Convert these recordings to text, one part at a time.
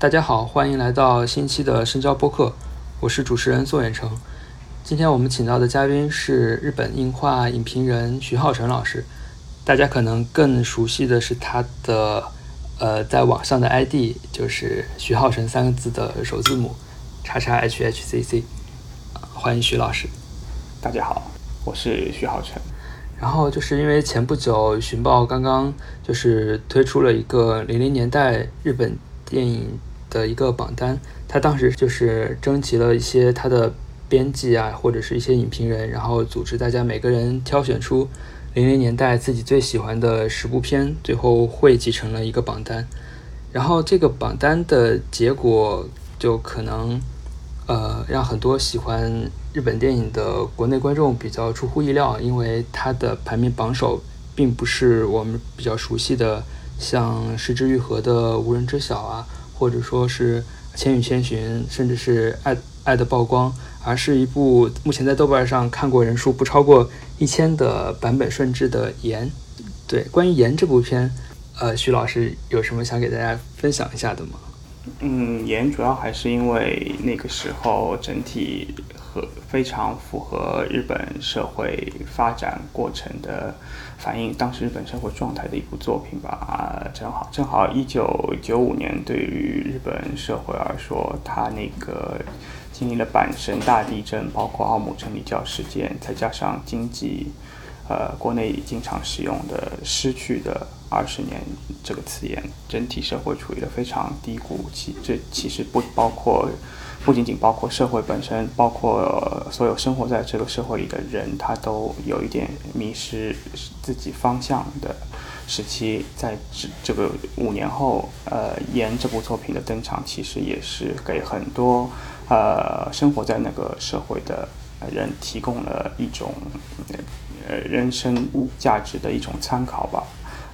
大家好，欢迎来到新期的深交播客，我是主持人宋远成。今天我们请到的嘉宾是日本映画影评人徐浩辰老师，大家可能更熟悉的是他的呃在网上的 ID，就是徐浩辰三个字的首字母叉叉 HHCC。欢迎徐老师。大家好，我是徐浩辰。然后就是因为前不久寻报刚刚就是推出了一个零零年代日本电影。的一个榜单，他当时就是征集了一些他的编辑啊，或者是一些影评人，然后组织大家每个人挑选出零零年代自己最喜欢的十部片，最后汇集成了一个榜单。然后这个榜单的结果就可能呃让很多喜欢日本电影的国内观众比较出乎意料，因为它的排名榜首并不是我们比较熟悉的像《失之愈合》的《无人知晓》啊。或者说是《千与千寻》，甚至是《爱爱的曝光》，而是一部目前在豆瓣上看过人数不超过一千的版本顺治的《盐》。对，关于《盐》这部片，呃，徐老师有什么想给大家分享一下的吗？嗯，《盐》主要还是因为那个时候整体和非常符合日本社会发展过程的。反映当时日本社会状态的一部作品吧，啊，正好正好一九九五年对于日本社会而说，它那个经历了阪神大地震，包括奥姆真理教事件，再加上经济，呃，国内经常使用的失去的二十年这个词眼，整体社会处于了非常低谷期，这其实不包括。不仅仅包括社会本身，包括所有生活在这个社会里的人，他都有一点迷失自己方向的时期。在这这个五年后，呃，《沿》这部作品的登场，其实也是给很多呃生活在那个社会的人提供了一种呃人生价值的一种参考吧。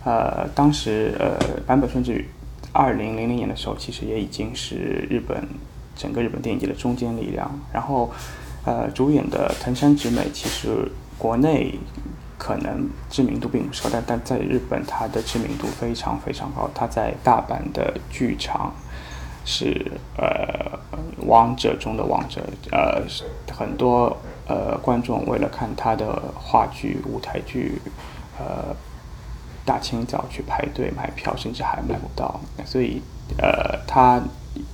呃，当时呃，坂本顺治二零零零年的时候，其实也已经是日本。整个日本电影界的中坚力量，然后，呃，主演的藤山直美其实国内可能知名度并不高，但但在日本她的知名度非常非常高。她在大阪的剧场是呃王者中的王者，呃，很多呃观众为了看她的话剧、舞台剧，呃，大清早去排队买票，甚至还买不到。所以，呃，她。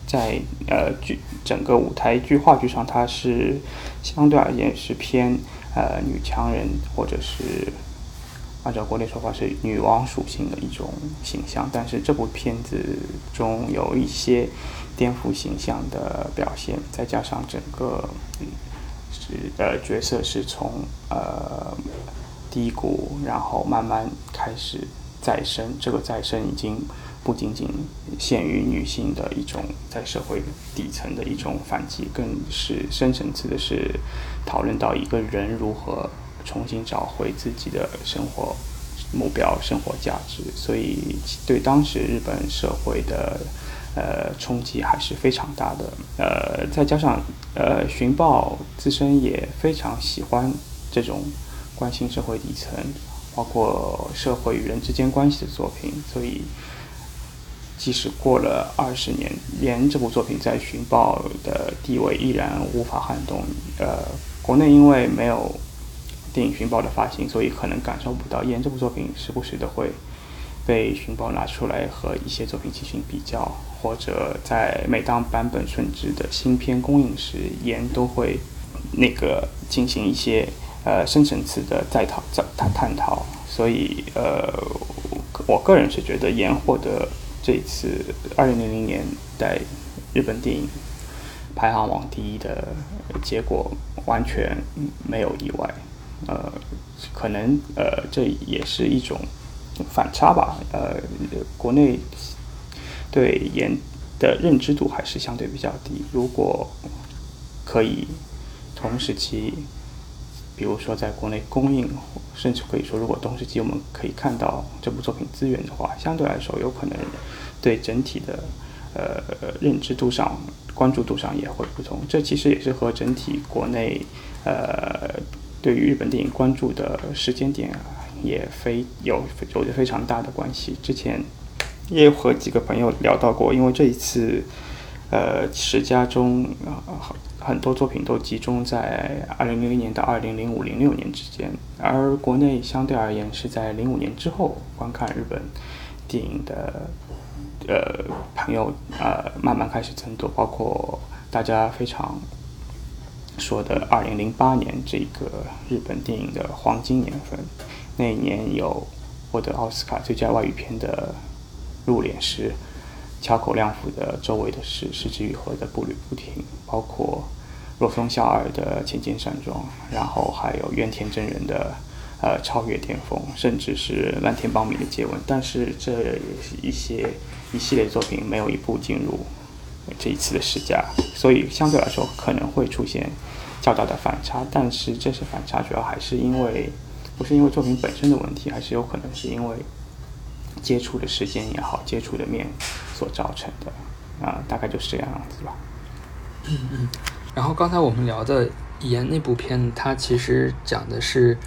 在呃剧整个舞台剧话剧上，它是相对而言是偏呃女强人，或者是按照国内说法是女王属性的一种形象。但是这部片子中有一些颠覆形象的表现，再加上整个嗯是呃角色是从呃低谷，然后慢慢开始再生，这个再生已经。不仅仅限于女性的一种在社会底层的一种反击，更是深层次的是讨论到一个人如何重新找回自己的生活目标、生活价值。所以，对当时日本社会的呃冲击还是非常大的。呃，再加上呃，寻报自身也非常喜欢这种关心社会底层，包括社会与人之间关系的作品，所以。即使过了二十年，连这部作品在寻宝的地位依然无法撼动。呃，国内因为没有电影寻宝的发行，所以可能感受不到。演这部作品时不时的会被寻宝拿出来和一些作品进行比较，或者在每当版本顺治的新片公映时，演都会那个进行一些呃深层次的再讨再探探讨。所以呃，我个人是觉得演获得。这一次二零零零年在日本电影排行榜第一的结果完全没有意外，呃，可能呃这也是一种反差吧，呃，国内对演的认知度还是相对比较低。如果可以同时期，比如说在国内公映，甚至可以说如果同时期我们可以看到这部作品资源的话，相对来说有可能。对整体的呃认知度上、关注度上也会不同，这其实也是和整体国内呃对于日本电影关注的时间点也非有有着非常大的关系。之前也有和几个朋友聊到过，因为这一次，呃，十佳中很多作品都集中在二零零零年到二零零五零六年之间，而国内相对而言是在零五年之后观看日本电影的，呃，朋友呃慢慢开始增多，包括大家非常说的二零零八年这个日本电影的黄金年份，那一年有获得奥斯卡最佳外语片的《入殓师》。桥口亮辅的周围的事，失之愈合的步履不停，包括若松孝二的千金山庄，然后还有原田真人的呃超越巅峰，甚至是蓝田邦米的接吻。但是这也是一些一系列作品没有一部进入这一次的十佳，所以相对来说可能会出现较大的反差。但是这些反差主要还是因为不是因为作品本身的问题，还是有可能是因为。接触的时间也好，接触的面所造成的，啊，大概就是这样子吧。嗯嗯。然后刚才我们聊的《盐》那部片，它其实讲的是，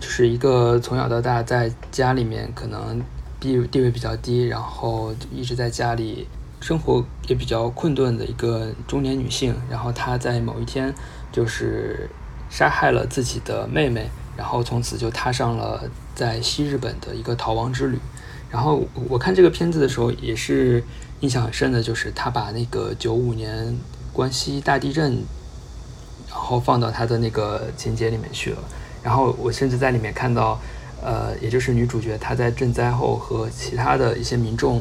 就是一个从小到大在家里面可能地地位比较低，然后一直在家里生活也比较困顿的一个中年女性。然后她在某一天就是杀害了自己的妹妹，然后从此就踏上了在西日本的一个逃亡之旅。然后我看这个片子的时候，也是印象很深的，就是他把那个九五年关西大地震，然后放到他的那个情节里面去了。然后我甚至在里面看到，呃，也就是女主角她在赈灾后和其他的一些民众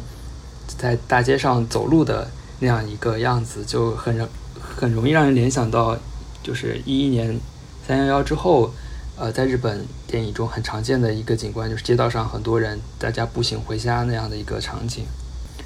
在大街上走路的那样一个样子，就很容很容易让人联想到，就是一一年三幺幺之后。呃，在日本电影中很常见的一个景观就是街道上很多人，大家步行回家那样的一个场景，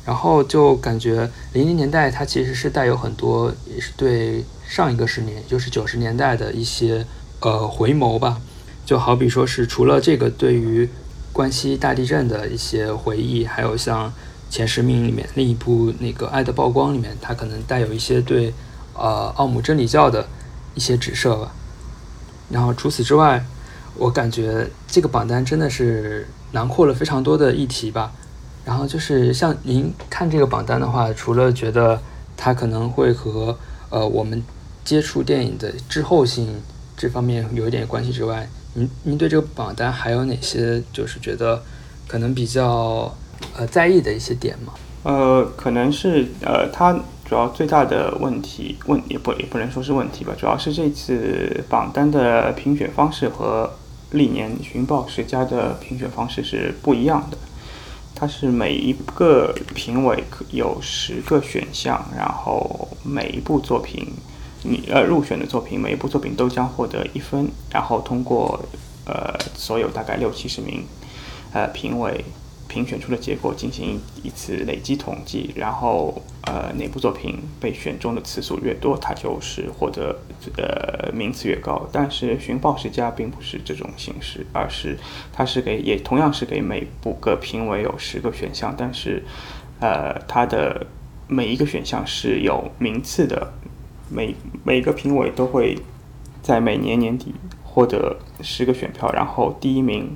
然后就感觉零零年代它其实是带有很多，也是对上一个十年，就是九十年代的一些呃回眸吧。就好比说是除了这个对于关西大地震的一些回忆，还有像前十名里面另一部那个《爱的曝光》里面，它可能带有一些对呃奥姆真理教的一些指涉吧。然后除此之外，我感觉这个榜单真的是囊括了非常多的议题吧。然后就是像您看这个榜单的话，除了觉得它可能会和呃我们接触电影的滞后性这方面有一点关系之外，您您对这个榜单还有哪些就是觉得可能比较呃在意的一些点吗？呃，可能是呃它。主要最大的问题问也不也不能说是问题吧，主要是这次榜单的评选方式和历年寻报十佳的评选方式是不一样的。它是每一个评委有十个选项，然后每一部作品你呃入选的作品，每一部作品都将获得一分，然后通过呃所有大概六七十名呃评委。评选出的结果进行一次累积统计，然后呃哪部作品被选中的次数越多，它就是获得呃名次越高。但是寻报十佳并不是这种形式，而是它是给也同样是给每部个评委有十个选项，但是呃它的每一个选项是有名次的，每每个评委都会在每年年底获得十个选票，然后第一名。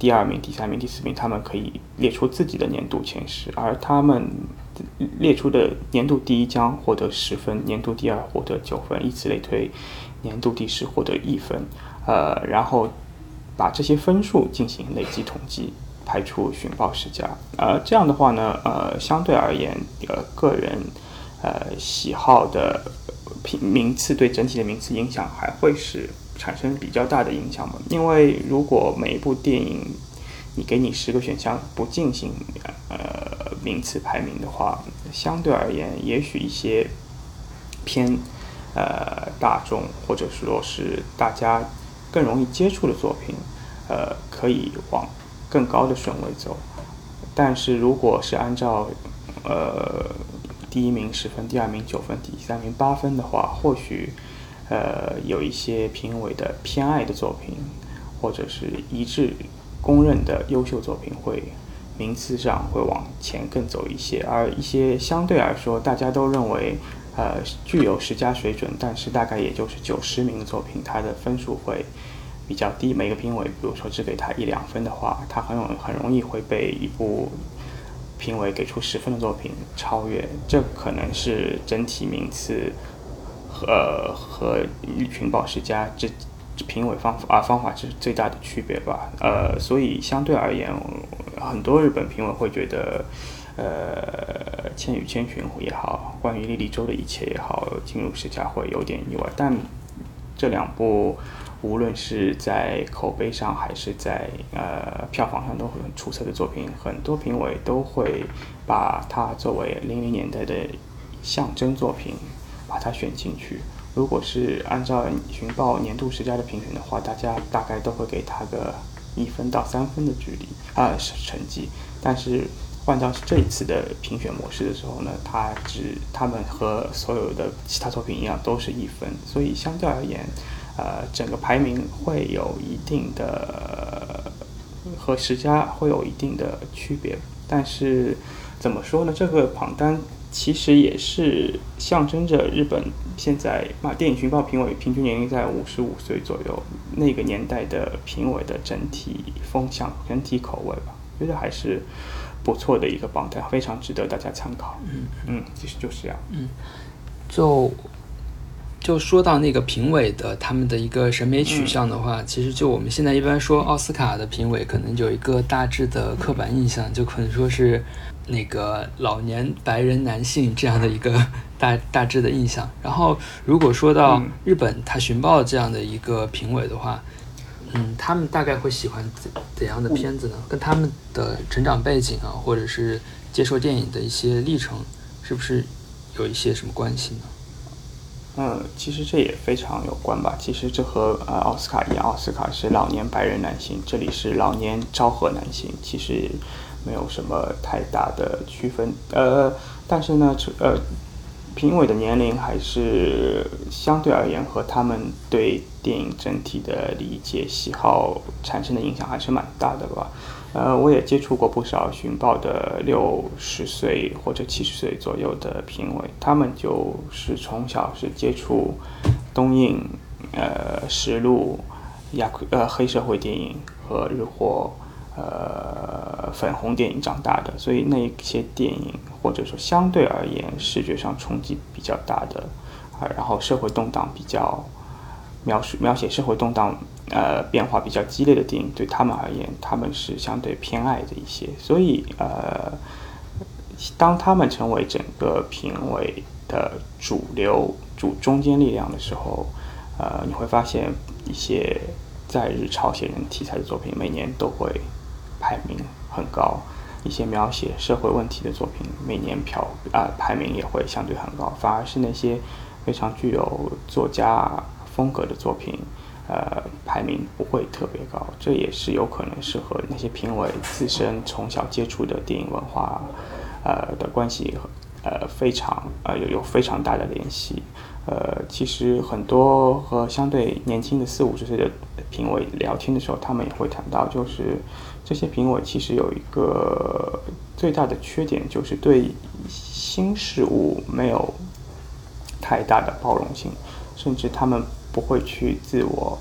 第二名、第三名、第四名，他们可以列出自己的年度前十，而他们列出的年度第一将获得十分，年度第二获得九分，以此类推，年度第十获得一分。呃，然后把这些分数进行累计统计，排出寻报十佳。呃，这样的话呢，呃，相对而言，呃，个人呃喜好的名次对整体的名次影响还会是。产生比较大的影响嘛？因为如果每一部电影你给你十个选项不进行呃名次排名的话，相对而言，也许一些偏呃大众或者说是大家更容易接触的作品，呃可以往更高的顺位走。但是如果是按照呃第一名十分，第二名九分，第三名八分的话，或许。呃，有一些评委的偏爱的作品，或者是一致公认的优秀作品，会名次上会往前更走一些。而一些相对来说大家都认为，呃，具有十佳水准，但是大概也就是九十名的作品，它的分数会比较低。每个评委，比如说只给他一两分的话，他很容很容易会被一部评委给出十分的作品超越，这可能是整体名次和和群宝世家这评委方法啊方法是最大的区别吧。呃，所以相对而言，很多日本评委会觉得，呃，《千与千寻》也好，关于莉莉周的一切也好，进入世家会有点意外。但这两部。无论是在口碑上还是在呃票房上都会很出色的作品，很多评委都会把它作为零零年代的象征作品，把它选进去。如果是按照寻报年度十佳的评选的话，大家大概都会给他个一分到三分的距离啊成绩。但是换到这一次的评选模式的时候呢，它只他们和所有的其他作品一样都是一分，所以相对而言。呃，整个排名会有一定的和十佳会有一定的区别，但是怎么说呢？这个榜单其实也是象征着日本现在嘛，电影寻报评委平均年龄在五十五岁左右，那个年代的评委的整体风向、整体口味吧，觉得还是不错的一个榜单，非常值得大家参考。嗯嗯，其实就是这样。嗯，就。就说到那个评委的他们的一个审美取向的话，其实就我们现在一般说奥斯卡的评委，可能有一个大致的刻板印象，就可能说是那个老年白人男性这样的一个 大大致的印象。然后如果说到日本他寻报这样的一个评委的话，嗯，他们大概会喜欢怎怎样的片子呢？跟他们的成长背景啊，或者是接受电影的一些历程，是不是有一些什么关系呢？嗯，其实这也非常有关吧。其实这和呃奥斯卡一样，奥斯卡是老年白人男性，这里是老年昭和男性，其实没有什么太大的区分。呃，但是呢，呃，评委的年龄还是相对而言和他们对电影整体的理解、喜好产生的影响还是蛮大的吧。呃，我也接触过不少寻报的六十岁或者七十岁左右的评委，他们就是从小是接触东映、呃实录、亚呃黑社会电影和日货、呃粉红电影长大的，所以那一些电影或者说相对而言视觉上冲击比较大的，啊，然后社会动荡比较描述描写社会动荡。呃，变化比较激烈的电影对他们而言，他们是相对偏爱的一些。所以，呃，当他们成为整个评委的主流、主中坚力量的时候，呃，你会发现一些在日朝鲜人题材的作品每年都会排名很高，一些描写社会问题的作品每年票啊排名也会相对很高。反而是那些非常具有作家风格的作品。呃，排名不会特别高，这也是有可能是和那些评委自身从小接触的电影文化，呃的关系，呃非常呃有有非常大的联系。呃，其实很多和相对年轻的四五十岁的评委聊天的时候，他们也会谈到，就是这些评委其实有一个最大的缺点，就是对新事物没有太大的包容性，甚至他们。不会去自我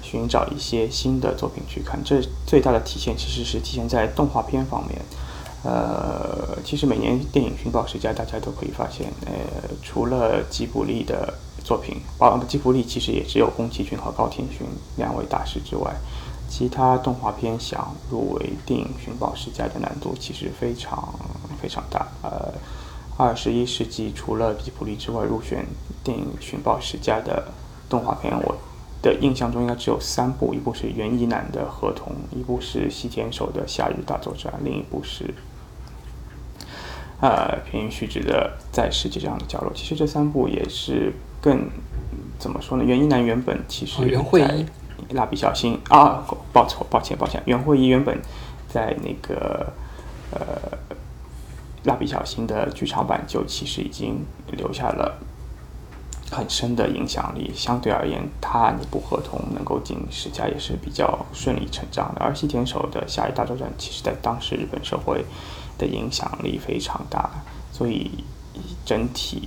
寻找一些新的作品去看，这最大的体现其实是体现在动画片方面。呃，其实每年电影寻宝十佳，大家都可以发现，呃，除了吉卜力的作品，啊，吉卜力其实也只有宫崎骏和高田勋两位大师之外，其他动画片想入围电影寻宝十佳的难度其实非常非常大。呃，二十一世纪除了吉卜力之外，入选电影寻宝十佳的。动画片，我的印象中应该只有三部，一部是原一男的合同，一部是西田守的夏日大作战，另一部是呃平须直的在世界上的角落。其实这三部也是更怎么说呢？原一男原本其实在蜡笔小新啊，报错，抱歉抱歉，袁慧一原本在那个呃蜡笔小新的剧场版就其实已经留下了。很深的影响力，相对而言，他那部合同能够进十佳也是比较顺理成章的。而西田守的《夏日大作战》其实在当时日本社会的影响力非常大，所以整体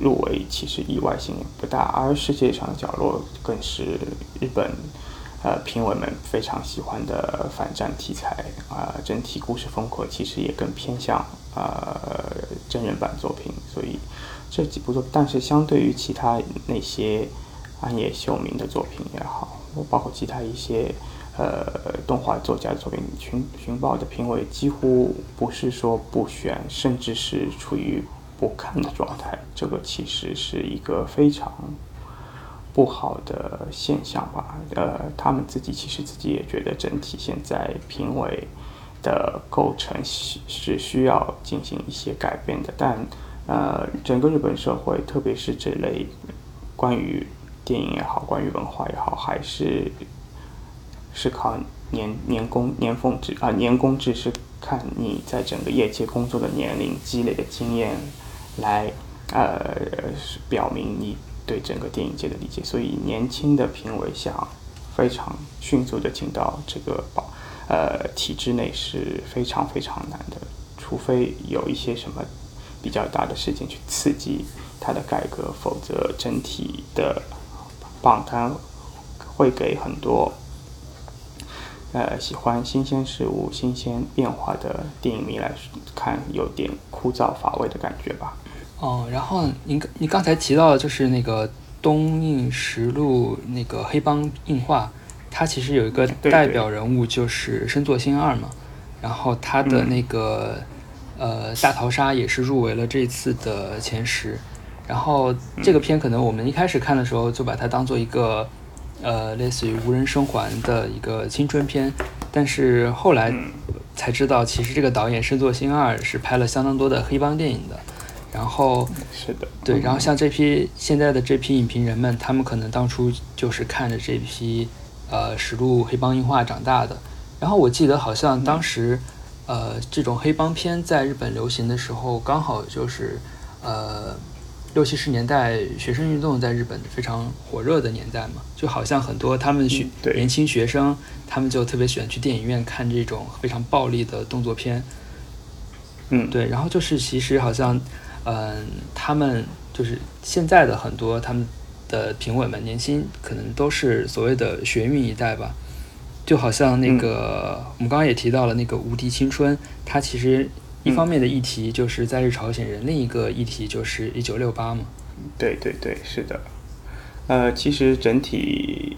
入围其实意外性也不大。而世界上的角落更是日本呃评委们非常喜欢的反战题材啊，整体故事风格其实也更偏向呃真人版作品，所以这几部作，但是相对于其他那些暗夜秀明的作品也好，包括其他一些。呃，动画作家的作品，《寻寻宝》的评委几乎不是说不选，甚至是处于不看的状态。这个其实是一个非常不好的现象吧。呃，他们自己其实自己也觉得，整体现在评委的构成是是需要进行一些改变的。但呃，整个日本社会，特别是这类关于电影也好，关于文化也好，还是。是靠年年工年俸制啊，年工制是看你在整个业界工作的年龄积累的经验来呃表明你对整个电影界的理解。所以年轻的评委想非常迅速的进到这个保呃体制内是非常非常难的，除非有一些什么比较大的事情去刺激它的改革，否则整体的榜单会给很多。呃，喜欢新鲜事物、新鲜变化的电影迷来看，有点枯燥乏味的感觉吧。哦，然后您您刚才提到的就是那个东映实录那个黑帮映画，它其实有一个代表人物就是深作新二嘛，然后他的那个呃大逃杀也是入围了这次的前十，然后这个片可能我们一开始看的时候就把它当做一个。呃，类似于无人生还的一个青春片，但是后来才知道，其实这个导演深作新二是拍了相当多的黑帮电影的。然后是的，对，然后像这批现在的这批影评人们，他们可能当初就是看着这批呃实录黑帮映画长大的。然后我记得好像当时呃这种黑帮片在日本流行的时候，刚好就是呃。六七十年代学生运动在日本非常火热的年代嘛，就好像很多他们学年轻学生，他们就特别喜欢去电影院看这种非常暴力的动作片。嗯，对，然后就是其实好像，嗯，他们就是现在的很多他们的评委们，年轻可能都是所谓的学运一代吧，就好像那个我们刚刚也提到了那个《无敌青春》，它其实。一方面的议题就是在日朝鲜人，另一个议题就是一九六八嘛。对对对，是的。呃，其实整体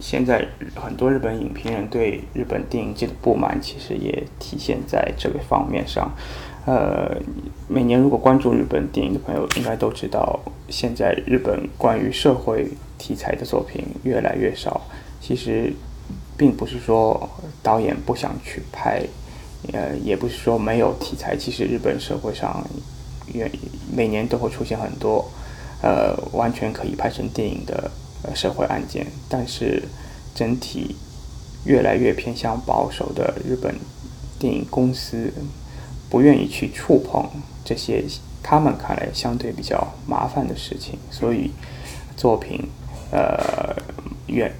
现在很多日本影评人对日本电影界的不满，其实也体现在这个方面上。呃，每年如果关注日本电影的朋友，应该都知道，现在日本关于社会题材的作品越来越少。其实并不是说导演不想去拍。呃，也不是说没有题材，其实日本社会上，每每年都会出现很多，呃，完全可以拍成电影的社会案件，但是整体越来越偏向保守的日本电影公司，不愿意去触碰这些他们看来相对比较麻烦的事情，所以作品呃，越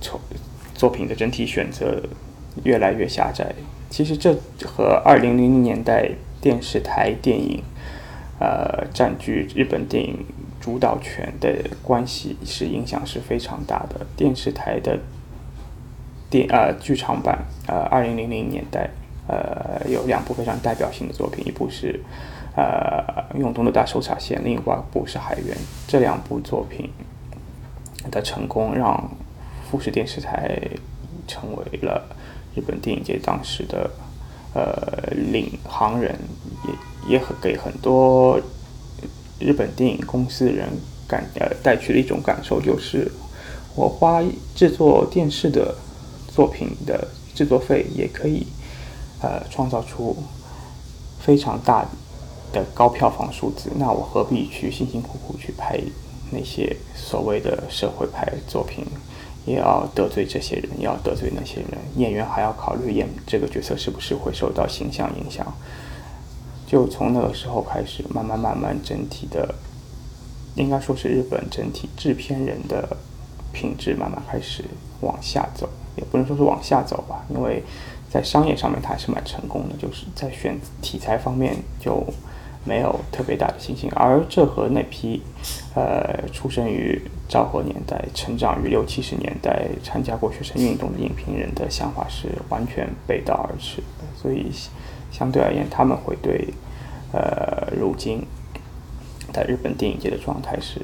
从作品的整体选择越来越狭窄。其实这和二零零零年代电视台电影，呃，占据日本电影主导权的关系是影响是非常大的。电视台的电呃剧场版，呃，二零零零年代，呃，有两部非常代表性的作品，一部是呃《永东的大搜查线》，另外一部是《海员》。这两部作品的成功，让富士电视台成为了。日本电影界当时的呃领航人，也也很给很多日本电影公司的人感呃带去了一种感受，就是我花制作电视的作品的制作费，也可以呃创造出非常大的高票房数字，那我何必去辛辛苦苦去拍那些所谓的社会派作品？也要得罪这些人，要得罪那些人。演员还要考虑演这个角色是不是会受到形象影响。就从那个时候开始，慢慢慢慢，整体的，应该说是日本整体制片人的品质慢慢开始往下走。也不能说是往下走吧，因为在商业上面他还是蛮成功的，就是在选题材方面就没有特别大的信心。而这和那批呃出生于昭和年代、成长于六七十年代、参加过学生运动的影评人的想法是完全背道而驰的。所以相对而言，他们会对呃如今在日本电影界的状态是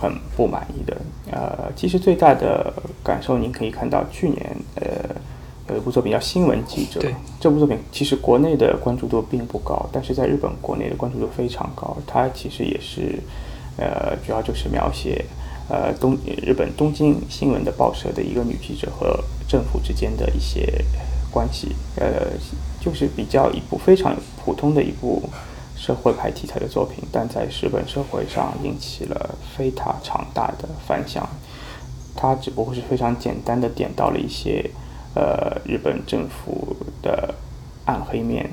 很不满意的。呃，其实最大的感受，您可以看到去年呃。有一部作品叫《新闻记者》，这部作品其实国内的关注度并不高，但是在日本国内的关注度非常高。它其实也是，呃，主要就是描写，呃，东日本东京新闻的报社的一个女记者和政府之间的一些关系，呃，就是比较一部非常普通的一部社会派题材的作品，但在日本社会上引起了非常大的反响。它只不过是非常简单的点到了一些。呃，日本政府的暗黑面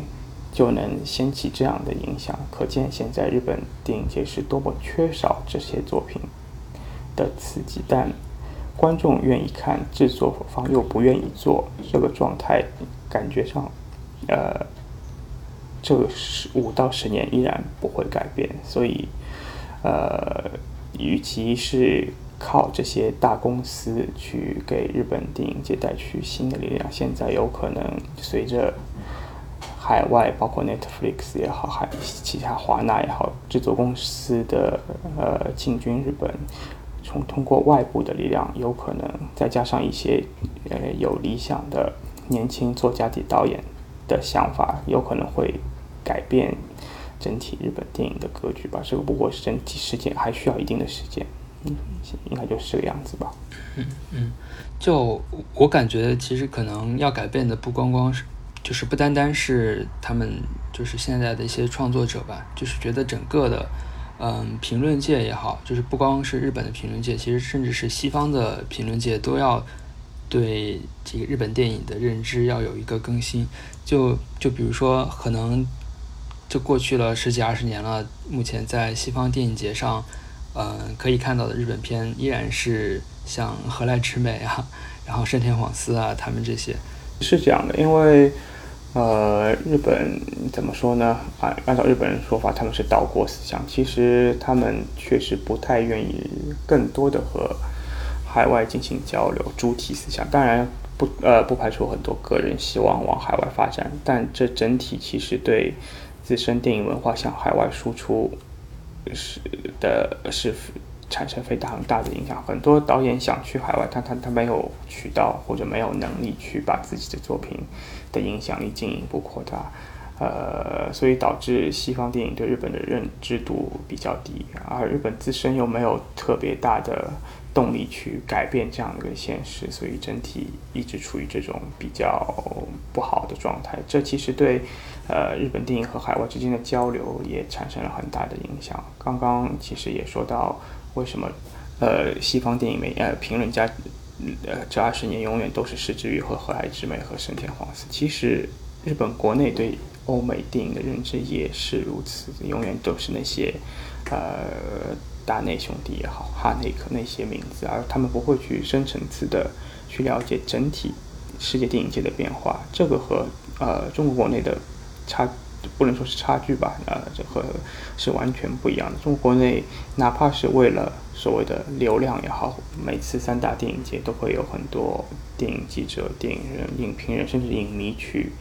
就能掀起这样的影响，可见现在日本电影界是多么缺少这些作品的刺激。但观众愿意看，制作方又不愿意做，这个状态感觉上，呃，这十五到十年依然不会改变。所以，呃，与其是。靠这些大公司去给日本电影界带去新的力量，现在有可能随着海外，包括 Netflix 也好，还其他华纳也好，制作公司的呃进军日本，从通过外部的力量，有可能再加上一些呃有理想的年轻作家的导演的想法，有可能会改变整体日本电影的格局吧。这个不过是整体时间，还需要一定的时间。应该就是这个样子吧。嗯嗯，就我感觉，其实可能要改变的不光光是，就是不单单是他们，就是现在的一些创作者吧，就是觉得整个的，嗯，评论界也好，就是不光是日本的评论界，其实甚至是西方的评论界都要对这个日本电影的认知要有一个更新。就就比如说，可能就过去了十几二十年了，目前在西方电影节上。嗯，可以看到的日本片依然是像河濑直美啊，然后盛田晃司啊，他们这些是这样的，因为呃，日本怎么说呢？按按照日本人说法，他们是岛国思想，其实他们确实不太愿意更多的和海外进行交流，主体思想。当然不呃不排除很多个人希望往海外发展，但这整体其实对自身电影文化向海外输出。是的，是产生非常大的影响。很多导演想去海外，但他他没有渠道或者没有能力去把自己的作品的影响力进一步扩大，呃，所以导致西方电影对日本的认知度比较低，而日本自身又没有特别大的动力去改变这样的一个现实，所以整体一直处于这种比较不好的状态。这其实对。呃，日本电影和海外之间的交流也产生了很大的影响。刚刚其实也说到，为什么呃西方电影媒呃评论家呃这二十年永远都是石之予和河海之美和神田晃司。其实日本国内对欧美电影的认知也是如此，永远都是那些呃大内兄弟也好，哈内克那些名字，而他们不会去深层次的去了解整体世界电影界的变化。这个和呃中国国内的。差不能说是差距吧，呃，这和是完全不一样的。中国国内哪怕是为了所谓的流量也好，每次三大电影节都会有很多电影记者、电影人、影评人，甚至影迷去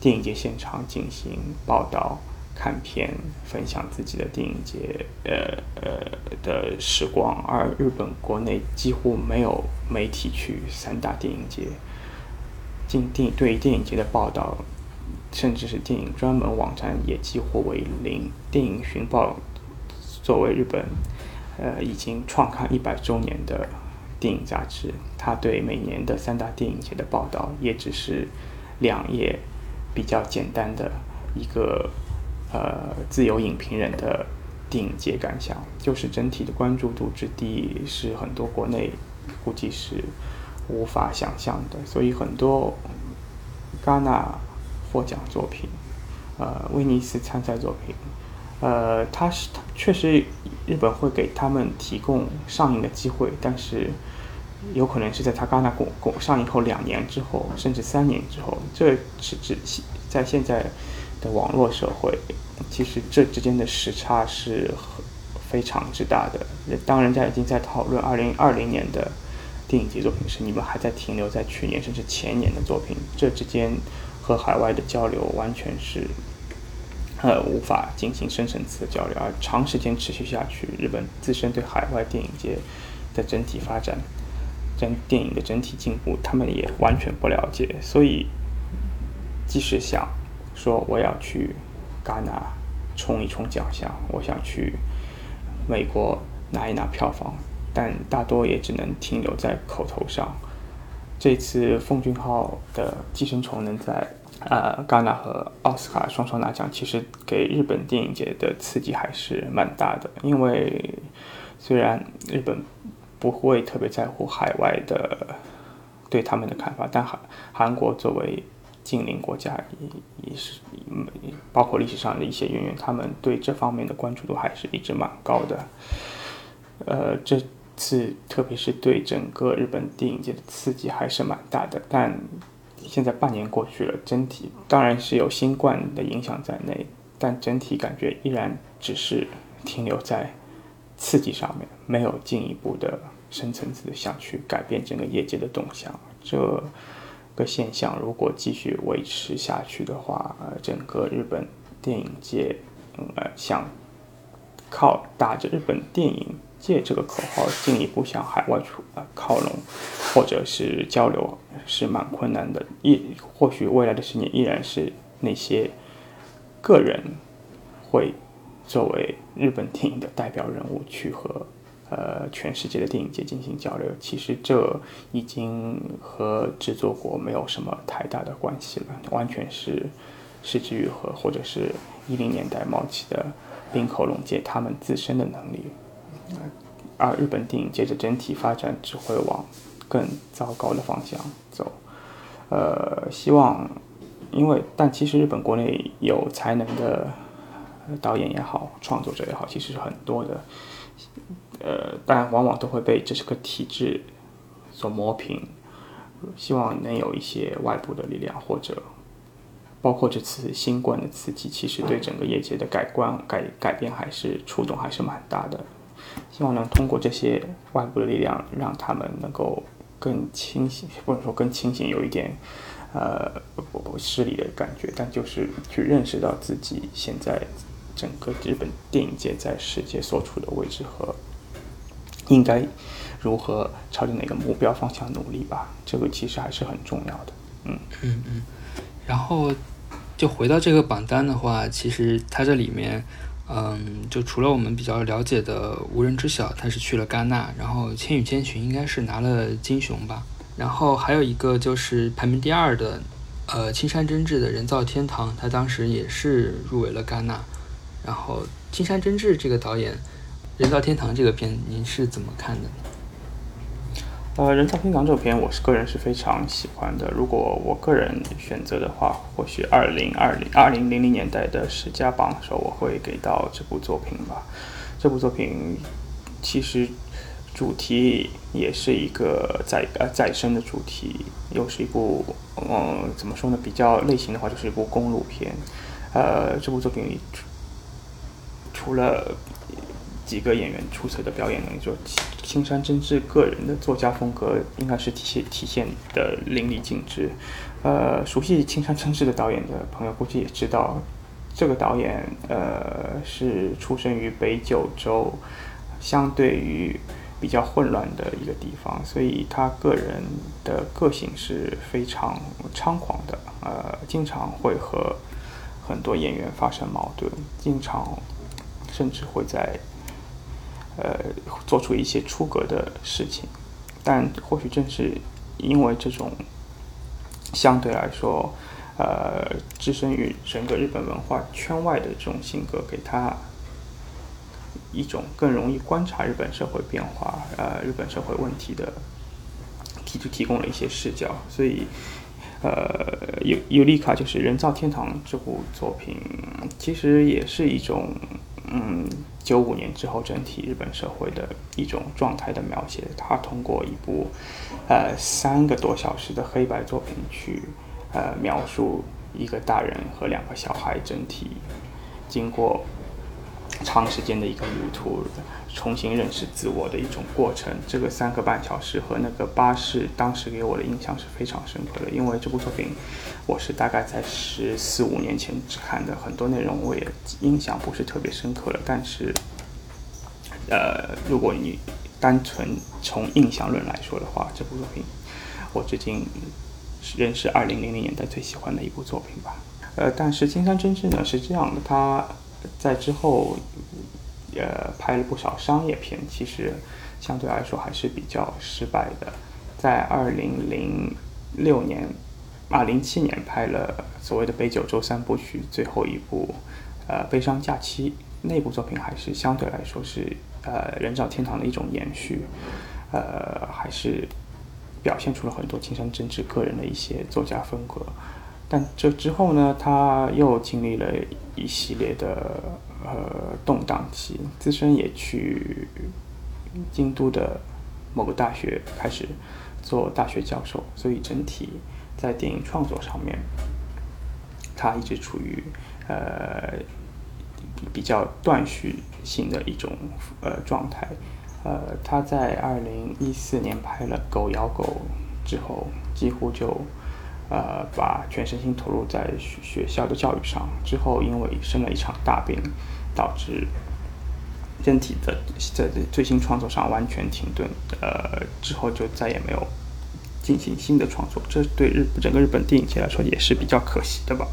电影节现场进行报道、看片、分享自己的电影节呃呃的时光。而日本国内几乎没有媒体去三大电影节进电对电影节的报道。甚至是电影专门网站也几乎为零。电影寻报作为日本呃已经创刊一百周年的电影杂志，它对每年的三大电影节的报道也只是两页比较简单的一个呃自由影评人的电影节感想，就是整体的关注度之低是很多国内估计是无法想象的。所以很多戛纳。获奖作品，呃，威尼斯参赛作品，呃，他是确实日本会给他们提供上映的机会，但是有可能是在他戛纳公公上映后两年之后，甚至三年之后，这是指在现在的网络社会，其实这之间的时差是非常之大的。当人家已经在讨论二零二零年的电影节作品时，你们还在停留在去年甚至前年的作品，这之间和海外的交流完全是呃无法进行深层次的交流，而长时间持续下去，日本自身对海外电影节的整体发展。整电影的整体进步，他们也完全不了解，所以即使想说我要去戛纳冲一冲奖项，我想去美国拿一拿票房，但大多也只能停留在口头上。这次奉俊昊的《寄生虫》能在呃戛纳和奥斯卡双双拿奖，其实给日本电影界的刺激还是蛮大的，因为虽然日本。不会特别在乎海外的对他们的看法，但韩韩国作为近邻国家，也也是包括历史上的一些渊源，他们对这方面的关注度还是一直蛮高的。呃，这次特别是对整个日本电影界的刺激还是蛮大的。但现在半年过去了，整体当然是有新冠的影响在内，但整体感觉依然只是停留在刺激上面，没有进一步的。深层次的想去改变整个业界的动向，这个现象如果继续维持下去的话，呃整个日本电影界，呃，想靠打着日本电影界这个口号进一步向海外出呃靠拢，或者是交流，是蛮困难的。一或许未来的十年依然是那些个人会作为日本电影的代表人物去和。呃，全世界的电影界进行交流，其实这已经和制作国没有什么太大的关系了，完全是失之愈合，或者是一零年代冒起的冰口龙介他们自身的能力，而日本电影界的整体发展只会往更糟糕的方向走。呃，希望，因为但其实日本国内有才能的导演也好，创作者也好，其实是很多的。呃，但往往都会被这是个体制所磨平。希望能有一些外部的力量，或者包括这次新冠的刺激，其实对整个业界的改观、改改变还是触动还是蛮大的。希望能通过这些外部的力量，让他们能够更清醒，不能说更清醒，有一点呃不不失礼的感觉，但就是去认识到自己现在整个日本电影界在世界所处的位置和。应该如何朝着哪个目标方向努力吧？这个其实还是很重要的。嗯嗯嗯。然后就回到这个榜单的话，其实它这里面，嗯，就除了我们比较了解的《无人知晓》，他是去了戛纳，然后《千与千寻》应该是拿了金熊吧。然后还有一个就是排名第二的，呃，青山真治的人造天堂，他当时也是入围了戛纳。然后青山真治这个导演。人造天堂这个片，您是怎么看的呢？呃，人造天堂这个片，我是个人是非常喜欢的。如果我个人选择的话，或许二零二零二零零零年代的十佳榜首，我会给到这部作品吧。这部作品其实主题也是一个再呃再生的主题，又是一部嗯怎么说呢？比较类型的话，就是一部公路片。呃，这部作品除了几个演员出色的表演能力，就青山真治个人的作家风格应该是体现体现的淋漓尽致。呃，熟悉青山真治的导演的朋友估计也知道，这个导演呃是出生于北九州，相对于比较混乱的一个地方，所以他个人的个性是非常猖狂的，呃，经常会和很多演员发生矛盾，经常甚至会在。呃，做出一些出格的事情，但或许正是因为这种相对来说，呃，置身于整个日本文化圈外的这种性格，给他一种更容易观察日本社会变化、呃，日本社会问题的提就提供了一些视角。所以，呃，尤尤利卡就是《人造天堂》这部作品，其实也是一种。嗯，九五年之后，整体日本社会的一种状态的描写，他通过一部，呃，三个多小时的黑白作品去，呃，描述一个大人和两个小孩整体经过长时间的一个旅途，重新认识自我的一种过程。这个三个半小时和那个巴士，当时给我的印象是非常深刻的。因为这部作品，我是大概在十四五年前看的，很多内容我也印象不是特别深刻了。但是，呃，如果你单纯从印象论来说的话，这部作品我至今仍是二零零零年代最喜欢的一部作品吧。呃，但是金山真治呢是这样的，他。在之后，呃，拍了不少商业片，其实相对来说还是比较失败的。在二零零六年、二零七年拍了所谓的北九州三部曲最后一部，呃，《悲伤假期》那部作品还是相对来说是呃《人造天堂》的一种延续，呃，还是表现出了很多青山真治个人的一些作家风格。但这之后呢，他又经历了一系列的呃动荡期，自身也去京都的某个大学开始做大学教授，所以整体在电影创作上面，他一直处于呃比较断续性的一种呃状态。呃，他在二零一四年拍了《狗咬狗》之后，几乎就。呃，把全身心投入在学学校的教育上，之后因为生了一场大病，导致身体的在最新创作上完全停顿。呃，之后就再也没有进行新的创作，这对日整个日本电影界来说也是比较可惜的吧？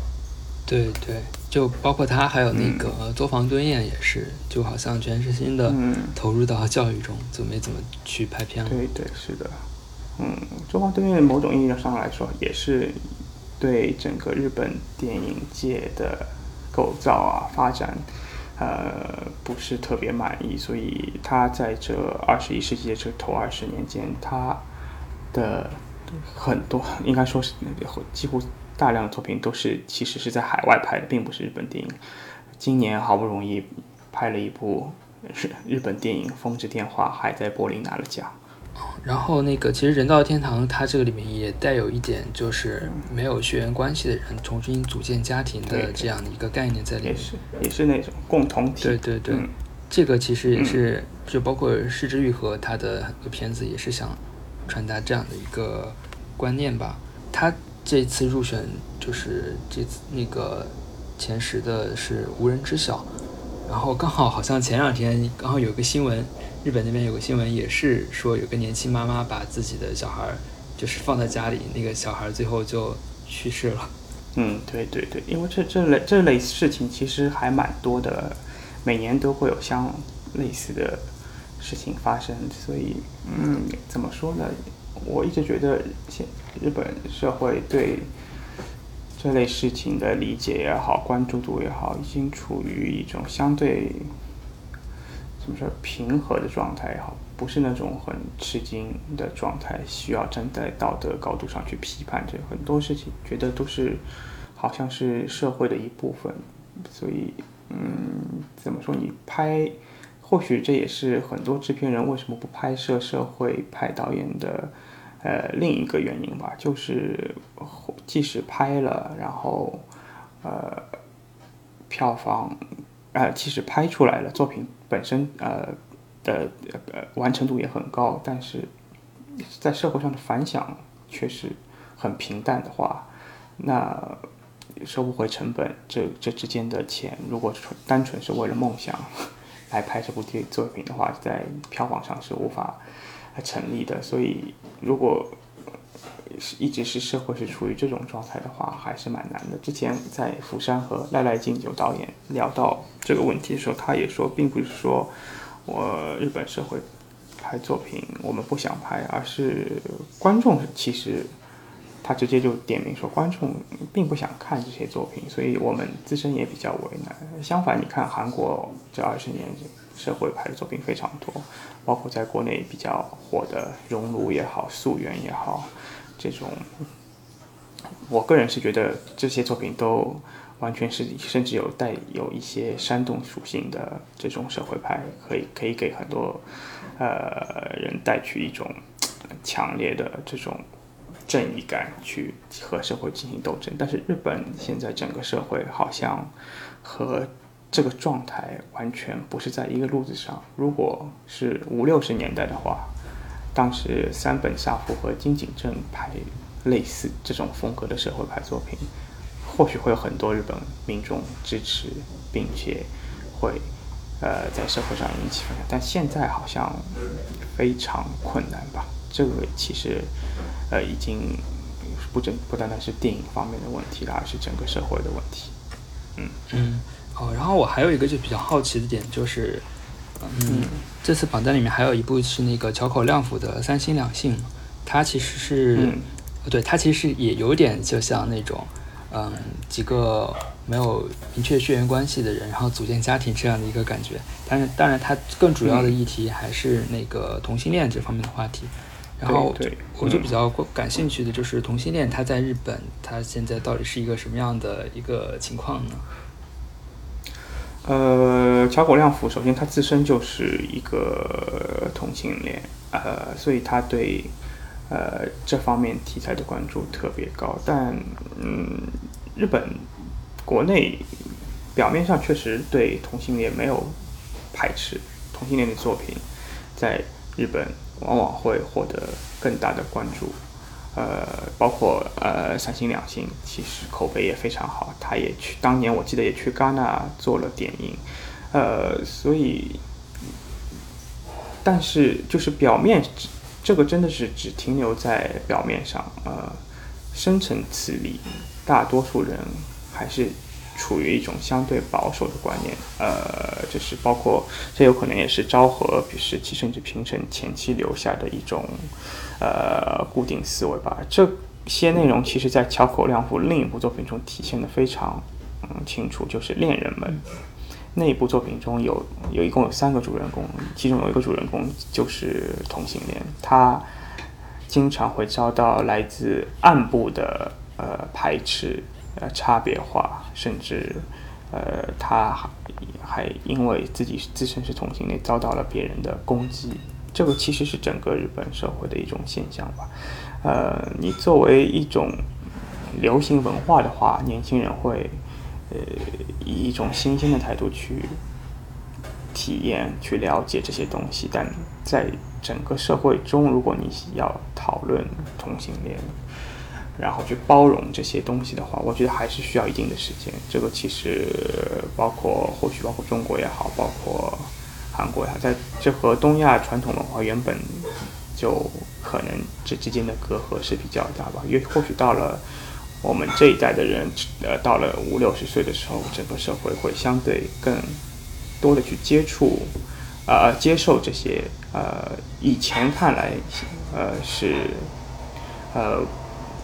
对对，就包括他还有那个作坊敦彦也是，就好像全身心的投入到教育中，就没怎么去拍片了。对对，是的。嗯，作坊对面某种意义上来说，也是对整个日本电影界的构造啊发展，呃，不是特别满意。所以他在这二十一世纪的这头二十年间，他的很多应该说是几乎大量的作品都是其实是在海外拍的，并不是日本电影。今年好不容易拍了一部日日本电影《风之电话》，还在柏林拿了奖。然后那个，其实人造天堂它这个里面也带有一点，就是没有血缘关系的人重新组建家庭的这样的一个概念在里面，也是也是那种共同体。对对对，这个其实也是，就包括失之愈合他的很多片子也是想传达这样的一个观念吧。他这次入选就是这次那个前十的是无人知晓，然后刚好好像前两天刚好有个新闻。日本那边有个新闻，也是说有个年轻妈妈把自己的小孩就是放在家里，那个小孩最后就去世了。嗯，对对对，因为这这类这类事情其实还蛮多的，每年都会有相类似的事情发生，所以嗯，怎么说呢？我一直觉得现日本社会对这类事情的理解也好，关注度也好，已经处于一种相对。怎么说平和的状态也好，不是那种很吃惊的状态，需要站在道德高度上去批判这很多事情，觉得都是好像是社会的一部分。所以，嗯，怎么说？你拍，或许这也是很多制片人为什么不拍摄社会派导演的呃另一个原因吧。就是即使拍了，然后呃票房。呃，即使拍出来了，作品本身呃的呃完成度也很高，但是在社会上的反响却是很平淡的话，那收不回成本，这这之间的钱，如果纯单纯是为了梦想来拍这部电作品的话，在票房上是无法成立的。所以，如果是一直是社会是处于这种状态的话，还是蛮难的。之前在釜山和赖赖敬久导演聊到这个问题的时候，他也说，并不是说我日本社会拍作品我们不想拍，而是观众其实他直接就点名说，观众并不想看这些作品，所以我们自身也比较为难。相反，你看韩国这二十年社会派的作品非常多，包括在国内比较火的《熔炉》也好，《溯源》也好。这种，我个人是觉得这些作品都完全是甚至有带有一些煽动属性的这种社会派，可以可以给很多呃人带去一种强烈的这种正义感去和社会进行斗争。但是日本现在整个社会好像和这个状态完全不是在一个路子上。如果是五六十年代的话，当时三本沙夫和金井正拍类似这种风格的社会派作品，或许会有很多日本民众支持，并且会呃在社会上引起反响。但现在好像非常困难吧？这个其实呃已经不整不单单是电影方面的问题了，而是整个社会的问题。嗯嗯。哦，然后我还有一个就比较好奇的点就是，嗯，这次榜单里面还有一部是那个桥口亮辅的《三心两性》，它其实是，对，它其实也有点就像那种，嗯，几个没有明确血缘关系的人，然后组建家庭这样的一个感觉。但是，当然，它更主要的议题还是那个同性恋这方面的话题。然后，我就比较感兴趣的就是同性恋，它在日本，它现在到底是一个什么样的一个情况呢？呃，桥口亮辅首先他自身就是一个同性恋，呃，所以他对呃这方面题材的关注特别高。但嗯，日本国内表面上确实对同性恋没有排斥，同性恋的作品在日本往往会获得更大的关注。呃，包括呃三星两星，其实口碑也非常好。他也去，当年我记得也去戛纳做了点映，呃，所以，但是就是表面，这个真的是只停留在表面上，呃，深层次里，大多数人还是处于一种相对保守的观念，呃，就是包括这有可能也是昭和时期甚至平成前期留下的一种。呃，固定思维吧。这些内容其实，在桥口亮夫另一部作品中体现的非常嗯清楚，就是《恋人们》那一部作品中有有一共有三个主人公，其中有一个主人公就是同性恋，他经常会遭到来自暗部的呃排斥、呃差别化，甚至呃他还还因为自己自身是同性恋，遭到了别人的攻击。这个其实是整个日本社会的一种现象吧，呃，你作为一种流行文化的话，年轻人会呃以一种新鲜的态度去体验、去了解这些东西，但在整个社会中，如果你要讨论同性恋，然后去包容这些东西的话，我觉得还是需要一定的时间。这个其实包括或许包括中国也好，包括。韩国也好，在这和东亚传统文化原本就可能这之间的隔阂是比较大吧。因为或许到了我们这一代的人，呃，到了五六十岁的时候，整个社会会相对更多的去接触，呃，接受这些呃以前看来呃是呃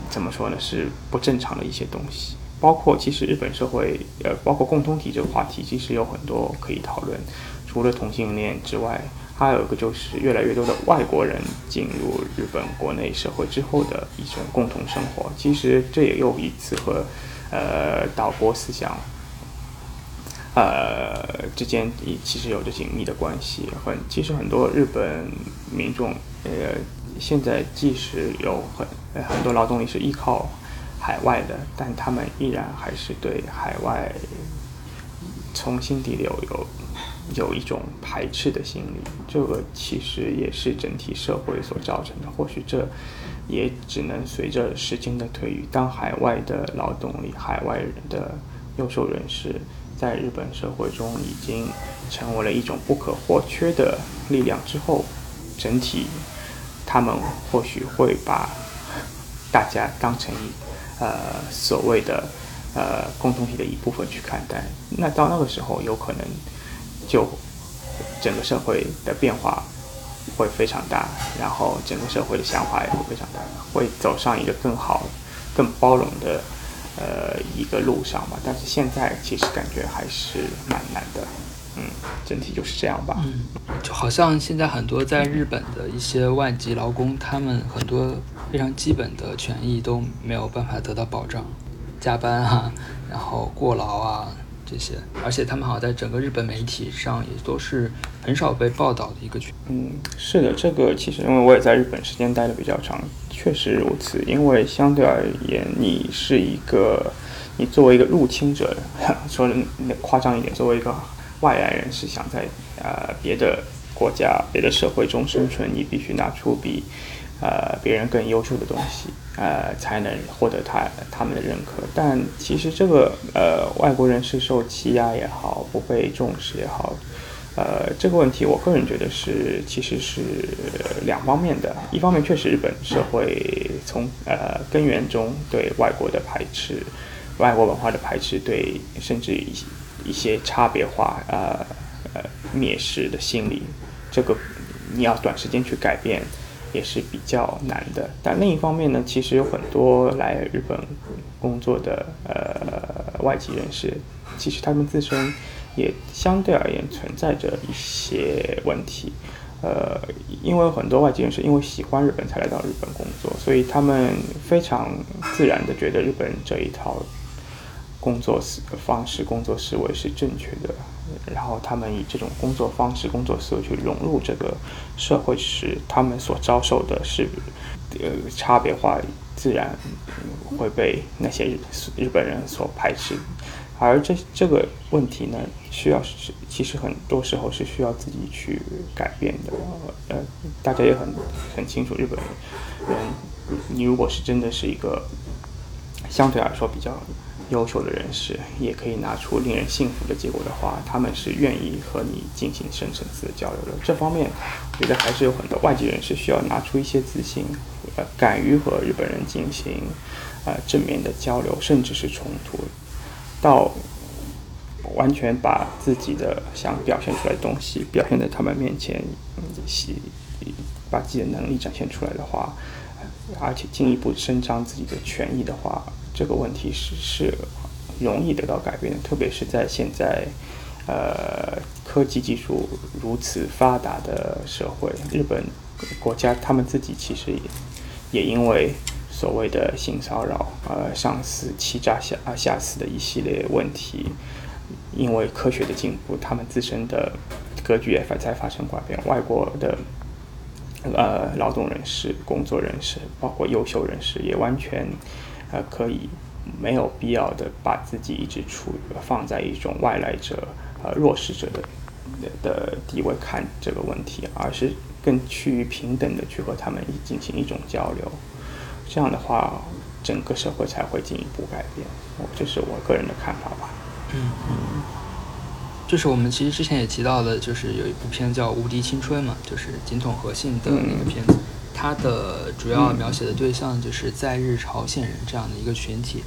怎么说呢是不正常的一些东西。包括其实日本社会呃，包括共同体这个话题，其实有很多可以讨论。除了同性恋之外，还有一个就是越来越多的外国人进入日本国内社会之后的一种共同生活。其实这也又一次和呃岛国思想呃之间其实有着紧密的关系。很其实很多日本民众呃现在即使有很很多劳动力是依靠海外的，但他们依然还是对海外从心底里有有。有一种排斥的心理，这个其实也是整体社会所造成的。或许这也只能随着时间的推移，当海外的劳动力、海外人的优秀人士在日本社会中已经成为了一种不可或缺的力量之后，整体他们或许会把大家当成一呃所谓的呃共同体的一部分去看待。那到那个时候，有可能。就整个社会的变化会非常大，然后整个社会的想法也会非常大，会走上一个更好、更包容的呃一个路上吧。但是现在其实感觉还是蛮难的，嗯，整体就是这样吧。嗯，就好像现在很多在日本的一些外籍劳工，他们很多非常基本的权益都没有办法得到保障，加班啊，然后过劳啊。这些，而且他们好像在整个日本媒体上也都是很少被报道的一个群。嗯，是的，这个其实因为我也在日本时间待的比较长，确实如此。因为相对而言，你是一个，你作为一个入侵者，说的夸张一点，作为一个外来人是，想在呃别的国家、别的社会中生存，你必须拿出比。呃，别人更优秀的东西，呃，才能获得他他们的认可。但其实这个呃，外国人是受欺压也好，不被重视也好，呃，这个问题，我个人觉得是其实是两方面的。一方面，确实日本社会从呃根源中对外国的排斥、外国文化的排斥，对甚至一些一些差别化、呃呃蔑视的心理，这个你要短时间去改变。也是比较难的，但另一方面呢，其实有很多来日本工作的呃外籍人士，其实他们自身也相对而言存在着一些问题，呃，因为很多外籍人士因为喜欢日本才来到日本工作，所以他们非常自然的觉得日本这一套工作思方式、工作思维是正确的。然后他们以这种工作方式、工作思维去融入这个社会时，他们所遭受的是，呃，差别化，自然会被那些日日本人所排斥。而这这个问题呢，需要是其实很多时候是需要自己去改变的。呃，大家也很很清楚，日本人，你如果是真的是一个相对来说比较。优秀的人士也可以拿出令人信服的结果的话，他们是愿意和你进行深层次的交流的。这方面，我觉得还是有很多外籍人士需要拿出一些自信，呃，敢于和日本人进行呃正面的交流，甚至是冲突，到完全把自己的想表现出来的东西表现在他们面前，把自己的能力展现出来的话，而且进一步伸张自己的权益的话。这个问题是是容易得到改变的，特别是在现在，呃，科技技术如此发达的社会，日本国家他们自己其实也也因为所谓的性骚扰、呃上司欺诈下啊下司的一系列问题，因为科学的进步，他们自身的格局也发在发生改变。外国的呃劳动人士、工作人士，包括优秀人士，也完全。呃，可以没有必要的把自己一直处放在一种外来者、呃弱势者的的地位看这个问题，而是更趋于平等的去和他们进行一种交流。这样的话，整个社会才会进一步改变。我这是我个人的看法吧。嗯嗯，就是我们其实之前也提到的，就是有一部片叫《无敌青春》嘛，就是金统和信的那个片子。它的主要描写的对象就是在日朝鲜人这样的一个群体，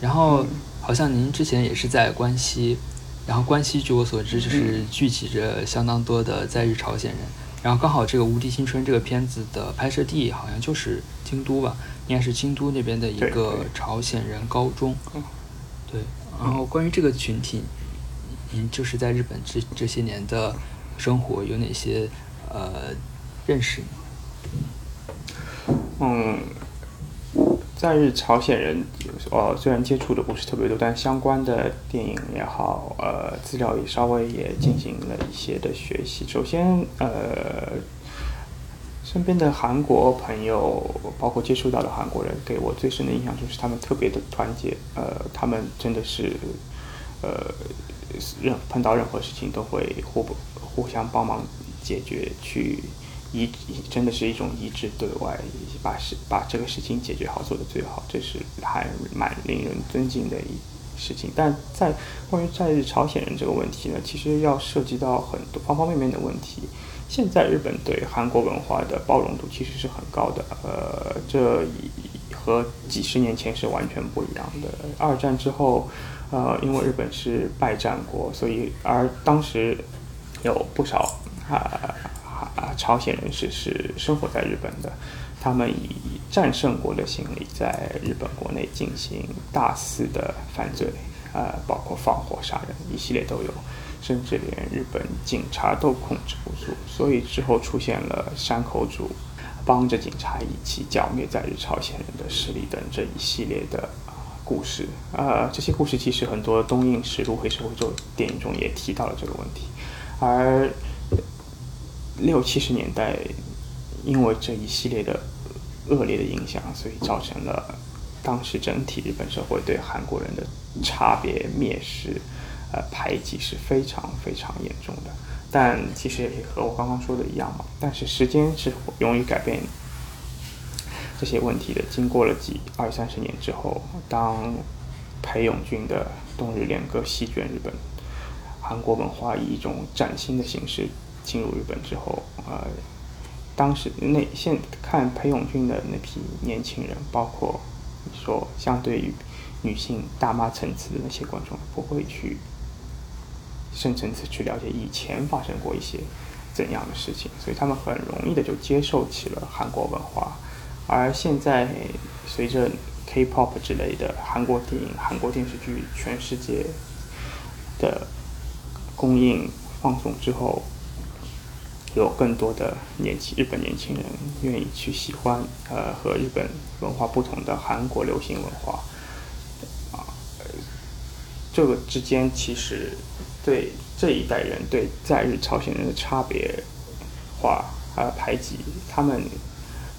然后好像您之前也是在关西，然后关西据我所知就是聚集着相当多的在日朝鲜人，然后刚好这个《无敌青春》这个片子的拍摄地好像就是京都吧，应该是京都那边的一个朝鲜人高中，对，然后关于这个群体，您就是在日本这这些年的生活有哪些呃认识呢？嗯，在日朝鲜人，呃，虽然接触的不是特别多，但相关的电影也好，呃，资料也稍微也进行了一些的学习。首先，呃，身边的韩国朋友，包括接触到的韩国人，给我最深的印象就是他们特别的团结，呃，他们真的是，呃，任碰到任何事情都会互不互相帮忙解决去。一真的是一种一致对外，把事把这个事情解决好，做得最好，这是还蛮令人尊敬的一事情。但在关于在日朝鲜人这个问题呢，其实要涉及到很多方方面面的问题。现在日本对韩国文化的包容度其实是很高的，呃，这和几十年前是完全不一样的。二战之后，呃，因为日本是败战国，所以而当时有不少啊。啊，朝鲜人士是生活在日本的，他们以战胜国的心理在日本国内进行大肆的犯罪，啊，包括放火杀人，一系列都有，甚至连日本警察都控制不住，所以之后出现了山口组帮着警察一起剿灭在日朝鲜人的势力等这一系列的故事。呃，这些故事其实很多东映实录黑社会做电影中也提到了这个问题。而六七十年代，因为这一系列的恶劣的影响，所以造成了当时整体日本社会对韩国人的差别、蔑视、呃排挤是非常非常严重的。但其实也和我刚刚说的一样嘛。但是时间是容易改变这些问题的。经过了几二三十年之后，当裴勇俊的冬日恋歌席卷日本，韩国文化以一种崭新的形式进入日本之后，呃，当时那现看裴勇俊的那批年轻人，包括你说相对于女性大妈层次的那些观众，不会去。深层次去了解以前发生过一些怎样的事情，所以他们很容易的就接受起了韩国文化。而现在随着 K-pop 之类的韩国电影、韩国电视剧全世界的供应放送之后，有更多的年轻日本年轻人愿意去喜欢呃和日本文化不同的韩国流行文化啊，这个之间其实。对这一代人对在日朝鲜人的差别化啊排挤，他们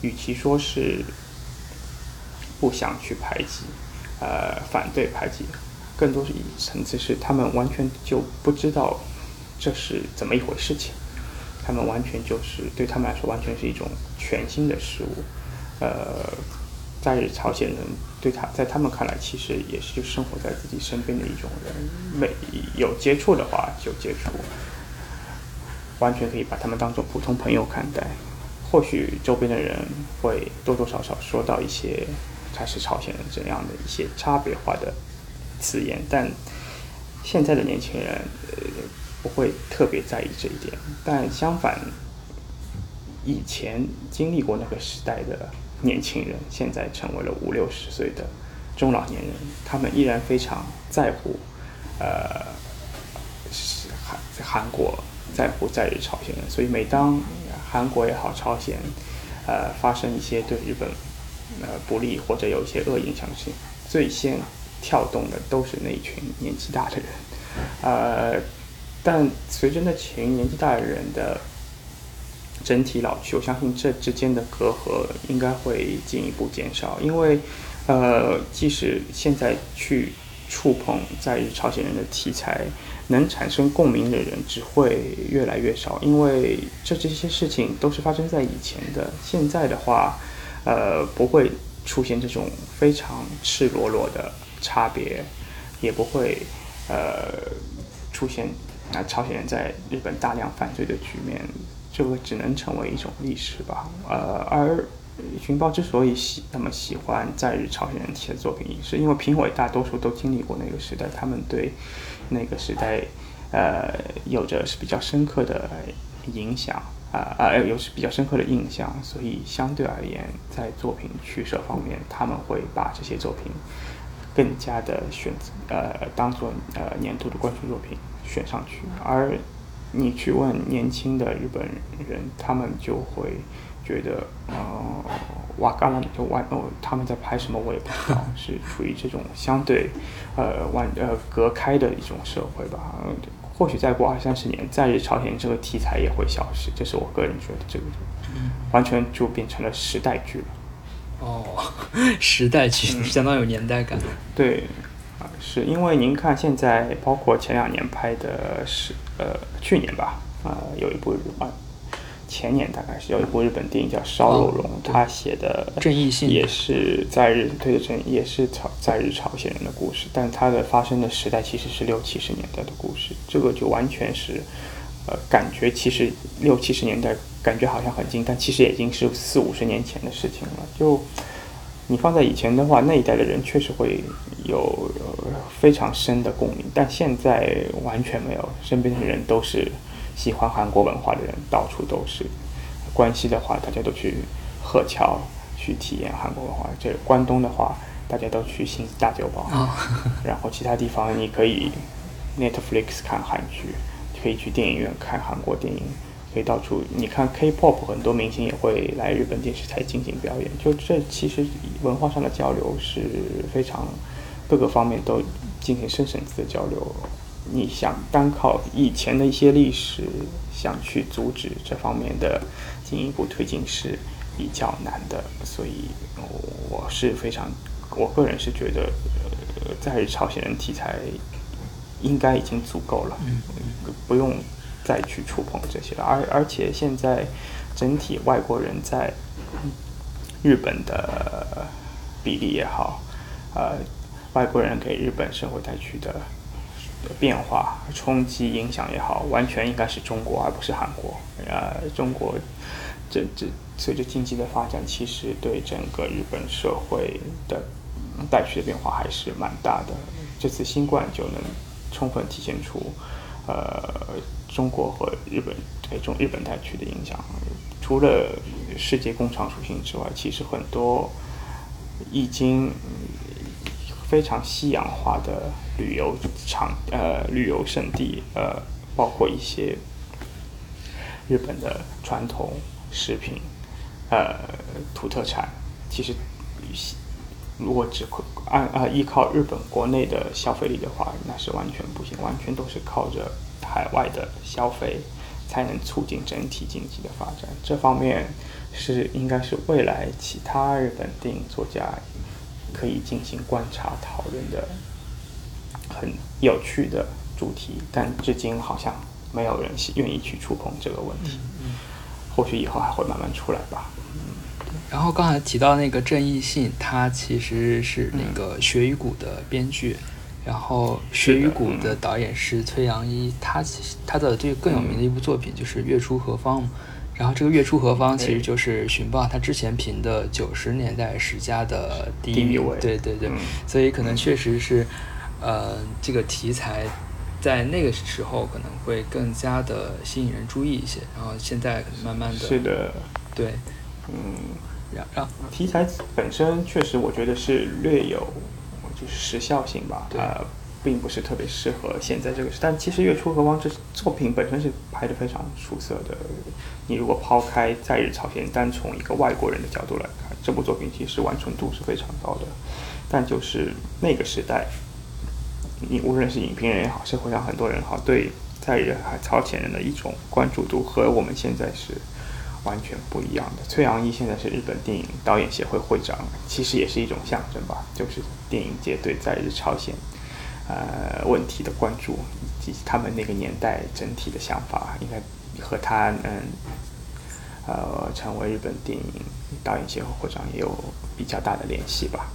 与其说是不想去排挤，呃反对排挤，更多是一层次是他们完全就不知道这是怎么一回事情，他们完全就是对他们来说完全是一种全新的事物，呃。在朝鲜人对他，在他们看来，其实也是生活在自己身边的一种人，没有接触的话就接触，完全可以把他们当做普通朋友看待。或许周边的人会多多少少说到一些他是朝鲜人这样的一些差别化的词言，但现在的年轻人不会特别在意这一点。但相反，以前经历过那个时代的。年轻人现在成为了五六十岁的中老年人，他们依然非常在乎，呃，韩韩国在乎在日朝鲜人，所以每当韩国也好，朝鲜，呃，发生一些对日本呃不利或者有一些恶影响性，最先跳动的都是那一群年纪大的人，呃，但随着那群年纪大的人的。整体老去，我相信这之间的隔阂应该会进一步减少，因为，呃，即使现在去触碰在日朝鲜人的题材，能产生共鸣的人只会越来越少，因为这这些事情都是发生在以前的，现在的话，呃，不会出现这种非常赤裸裸的差别，也不会，呃，出现啊朝鲜人在日本大量犯罪的局面。这个只能成为一种历史吧，呃，而寻宝之所以喜那么喜欢在日朝鲜人写的作品，是因为评委大多数都经历过那个时代，他们对那个时代，呃，有着是比较深刻的影响，啊啊，有是比较深刻的印象，所以相对而言，在作品取舍方面，他们会把这些作品更加的选择，呃，当做呃年度的关注作品选上去，而。你去问年轻的日本人，他们就会觉得，呃，瓦嘎拉就完哦，他们在拍什么我也不知道，是处于这种相对，呃，完呃隔开的一种社会吧。或许再过二三十年，在日朝鲜这个题材也会消失，这是我个人觉得，这个完全就变成了时代剧了。哦，时代剧相当有年代感。对。是因为您看现在，包括前两年拍的是，呃，去年吧，呃，有一部啊，前年大概是有一部日本电影叫《烧肉龙》，他写的正义性也是在日对的正，也是朝在日朝鲜人的故事，但它的发生的时代其实是六七十年代的故事，这个就完全是，呃，感觉其实六七十年代感觉好像很近，但其实已经是四五十年前的事情了，就。你放在以前的话，那一代的人确实会有非常深的共鸣，但现在完全没有。身边的人都是喜欢韩国文化的人，到处都是。关西的话，大家都去鹤桥去体验韩国文化；这关东的话，大家都去新大酒堡。然后其他地方，你可以 Netflix 看韩剧，可以去电影院看韩国电影。可以到处，你看 K-pop 很多明星也会来日本电视台进行表演，就这其实文化上的交流是非常各个方面都进行深层次的交流。你想单靠以前的一些历史，想去阻止这方面的进一步推进是比较难的。所以，我是非常，我个人是觉得，呃，在日朝鲜人题材应该已经足够了，不用再去触碰这些了。而而且现在整体外国人在日本的比例也好，呃，外国人给日本社会带去的。变化、冲击、影响也好，完全应该是中国，而不是韩国。呃，中国这这随着经济的发展，其实对整个日本社会的带去的变化还是蛮大的。这次新冠就能充分体现出，呃，中国和日本对中日本带去的影响。除了世界工厂属性之外，其实很多已经非常西洋化的。旅游场呃，旅游胜地呃，包括一些日本的传统食品呃，土特产，其实如果只按啊依靠日本国内的消费力的话，那是完全不行，完全都是靠着海外的消费才能促进整体经济的发展。这方面是应该是未来其他日本电影作家可以进行观察讨论的。很有趣的主题，但至今好像没有人愿意去触碰这个问题。嗯，或许以后还会慢慢出来吧。嗯，然后刚才提到那个郑义信，他其实是那个《血与骨》的编剧，然后《血与骨》的导演是崔阳一，他他的这个更有名的一部作品就是《月出何方》嘛。然后这个《月出何方》其实就是《寻报》他之前评的九十年代十佳的第一位。对对对，所以可能确实是。呃，这个题材在那个时候可能会更加的吸引人注意一些，然后现在可能慢慢的，是的，对，嗯，然后题材本身确实我觉得是略有就是时效性吧，呃，并不是特别适合现在这个时，但其实《月出何方》这作品本身是拍的非常出色的。你如果抛开在日朝鲜，单从一个外国人的角度来看，这部作品其实完成度是非常高的，但就是那个时代。你无论是影评人也好，社会上很多人好，对在日朝鲜人的一种关注度和我们现在是完全不一样的。崔阳一现在是日本电影导演协会会长，其实也是一种象征吧，就是电影界对在日朝鲜呃问题的关注，以及他们那个年代整体的想法，应该和他嗯呃成为日本电影导演协会会长也有比较大的联系吧。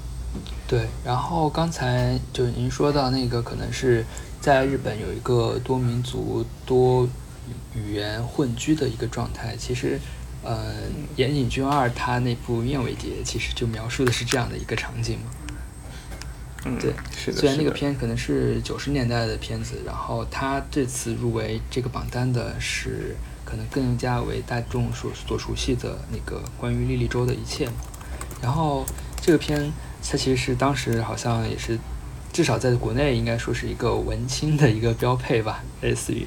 对，然后刚才就您说到那个，可能是在日本有一个多民族、多语言混居的一个状态。其实，呃，岩井俊二他那部《燕尾蝶》其实就描述的是这样的一个场景嘛。嗯，对，是的。虽然那个片可能是九十年代的片子，然后他这次入围这个榜单的是可能更加为大众所所熟悉的那个关于莉莉周的一切嘛。然后这个片。它其实是当时好像也是，至少在国内应该说是一个文青的一个标配吧，类似于。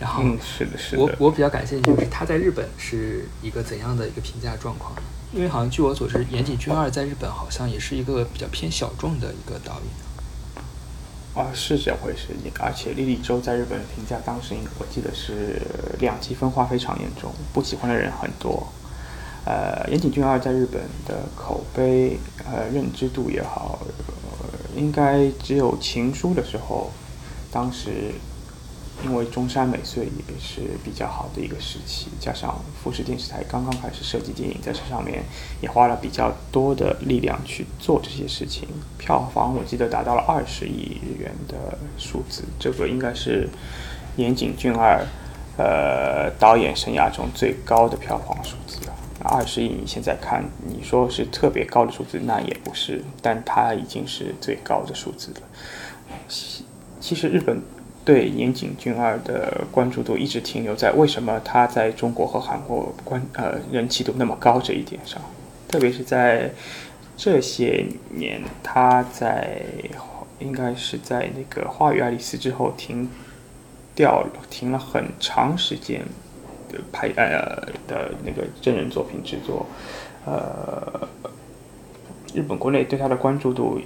然后，是的，是的。我我比较感兴趣，就是他在日本是一个怎样的一个评价状况？因为好像据我所知，岩井俊二在日本好像也是一个比较偏小众的一个导演。啊，是这回事。而且莉莉周在日本评价，当时我记得是两极分化非常严重，不喜欢的人很多。呃，岩井俊二在日本的口碑，呃，认知度也好，应该只有《情书》的时候，当时因为中山美穗也是比较好的一个时期，加上富士电视台刚刚开始设计电影，在这上面也花了比较多的力量去做这些事情，票房我记得达到了二十亿日元的数字，这个应该是岩井俊二呃导演生涯中最高的票房数字了。二十亿，你现在看，你说是特别高的数字，那也不是，但它已经是最高的数字了。其实日本对岩井俊二的关注度一直停留在为什么他在中国和韩国关呃人气度那么高这一点上，特别是在这些年，他在应该是在那个《花与爱丽丝》之后停掉，停了很长时间的。拍呃的那个真人作品制作，呃，日本国内对他的关注度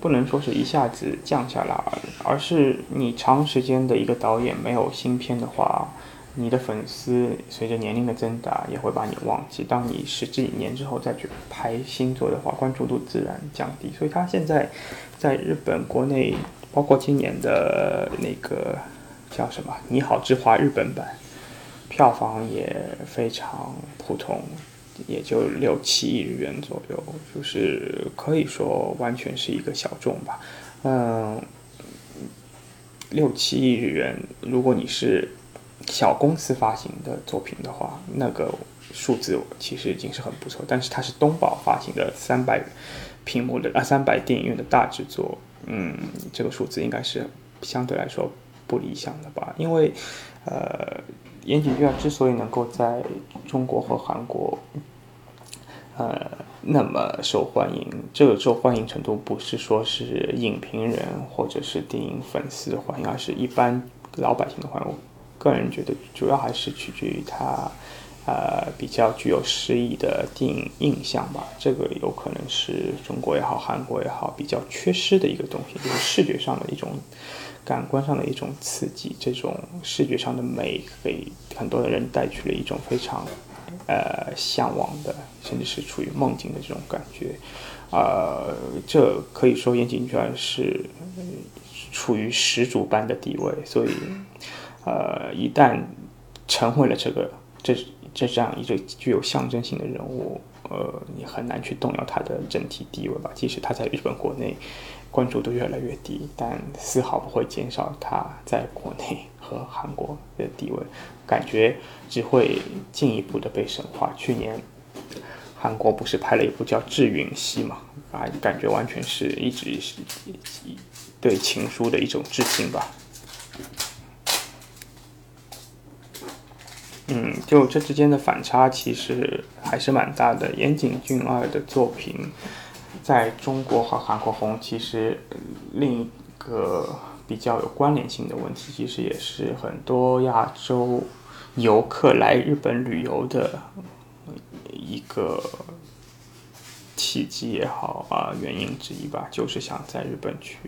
不能说是一下子降下来，而是你长时间的一个导演没有新片的话，你的粉丝随着年龄的增大也会把你忘记。当你十几年之后再去拍新作的话，关注度自然降低。所以他现在在日本国内，包括今年的那个叫什么《你好，之华》日本版，票房也非常普通。也就六七亿日元左右，就是可以说完全是一个小众吧。嗯，六七亿日元，如果你是小公司发行的作品的话，那个数字其实已经是很不错。但是它是东宝发行的三百屏幕的啊，三百电影院的大制作，嗯，这个数字应该是相对来说不理想的吧。因为呃，岩井俊二之所以能够在中国和韩国。呃，那么受欢迎，这个受欢迎程度不是说是影评人或者是电影粉丝的欢迎，而是一般老百姓的欢迎。我个人觉得，主要还是取决于他，呃，比较具有诗意的电影印象吧。这个有可能是中国也好，韩国也好，比较缺失的一个东西，就是视觉上的一种感官上的一种刺激。这种视觉上的美，给很多的人带去了一种非常。呃，向往的，甚至是处于梦境的这种感觉，呃，这可以说岩井俊二是处于始祖般的地位，所以，呃，一旦成为了这个这这这样一个具有象征性的人物，呃，你很难去动摇他的整体地位吧？即使他在日本国内关注度越来越低，但丝毫不会减少他在国内和韩国的地位。感觉只会进一步的被神化。去年韩国不是拍了一部叫《智允熙》嘛？啊，感觉完全是一直是对情书的一种致敬吧。嗯，就这之间的反差其实还是蛮大的。岩井俊二的作品在中国和韩国红，其实另一个比较有关联性的问题，其实也是很多亚洲。游客来日本旅游的一个契机也好啊，原因之一吧，就是想在日本去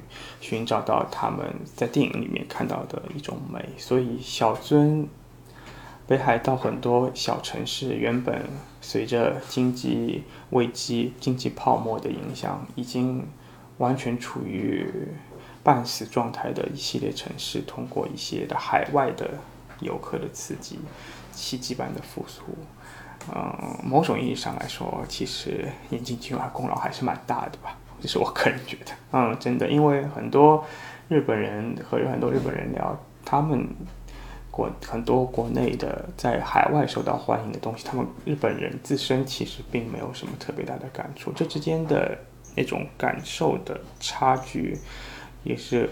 寻找到他们在电影里面看到的一种美。所以，小樽、北海道很多小城市，原本随着经济危机、经济泡沫的影响，已经完全处于半死状态的一系列城市，通过一些的海外的。游客的刺激，奇迹般的复苏，嗯，某种意义上来说，其实眼镜君啊功劳还是蛮大的吧，这是我个人觉得，嗯，真的，因为很多日本人和有很多日本人聊，他们国很多国内的在海外受到欢迎的东西，他们日本人自身其实并没有什么特别大的感触，这之间的那种感受的差距，也是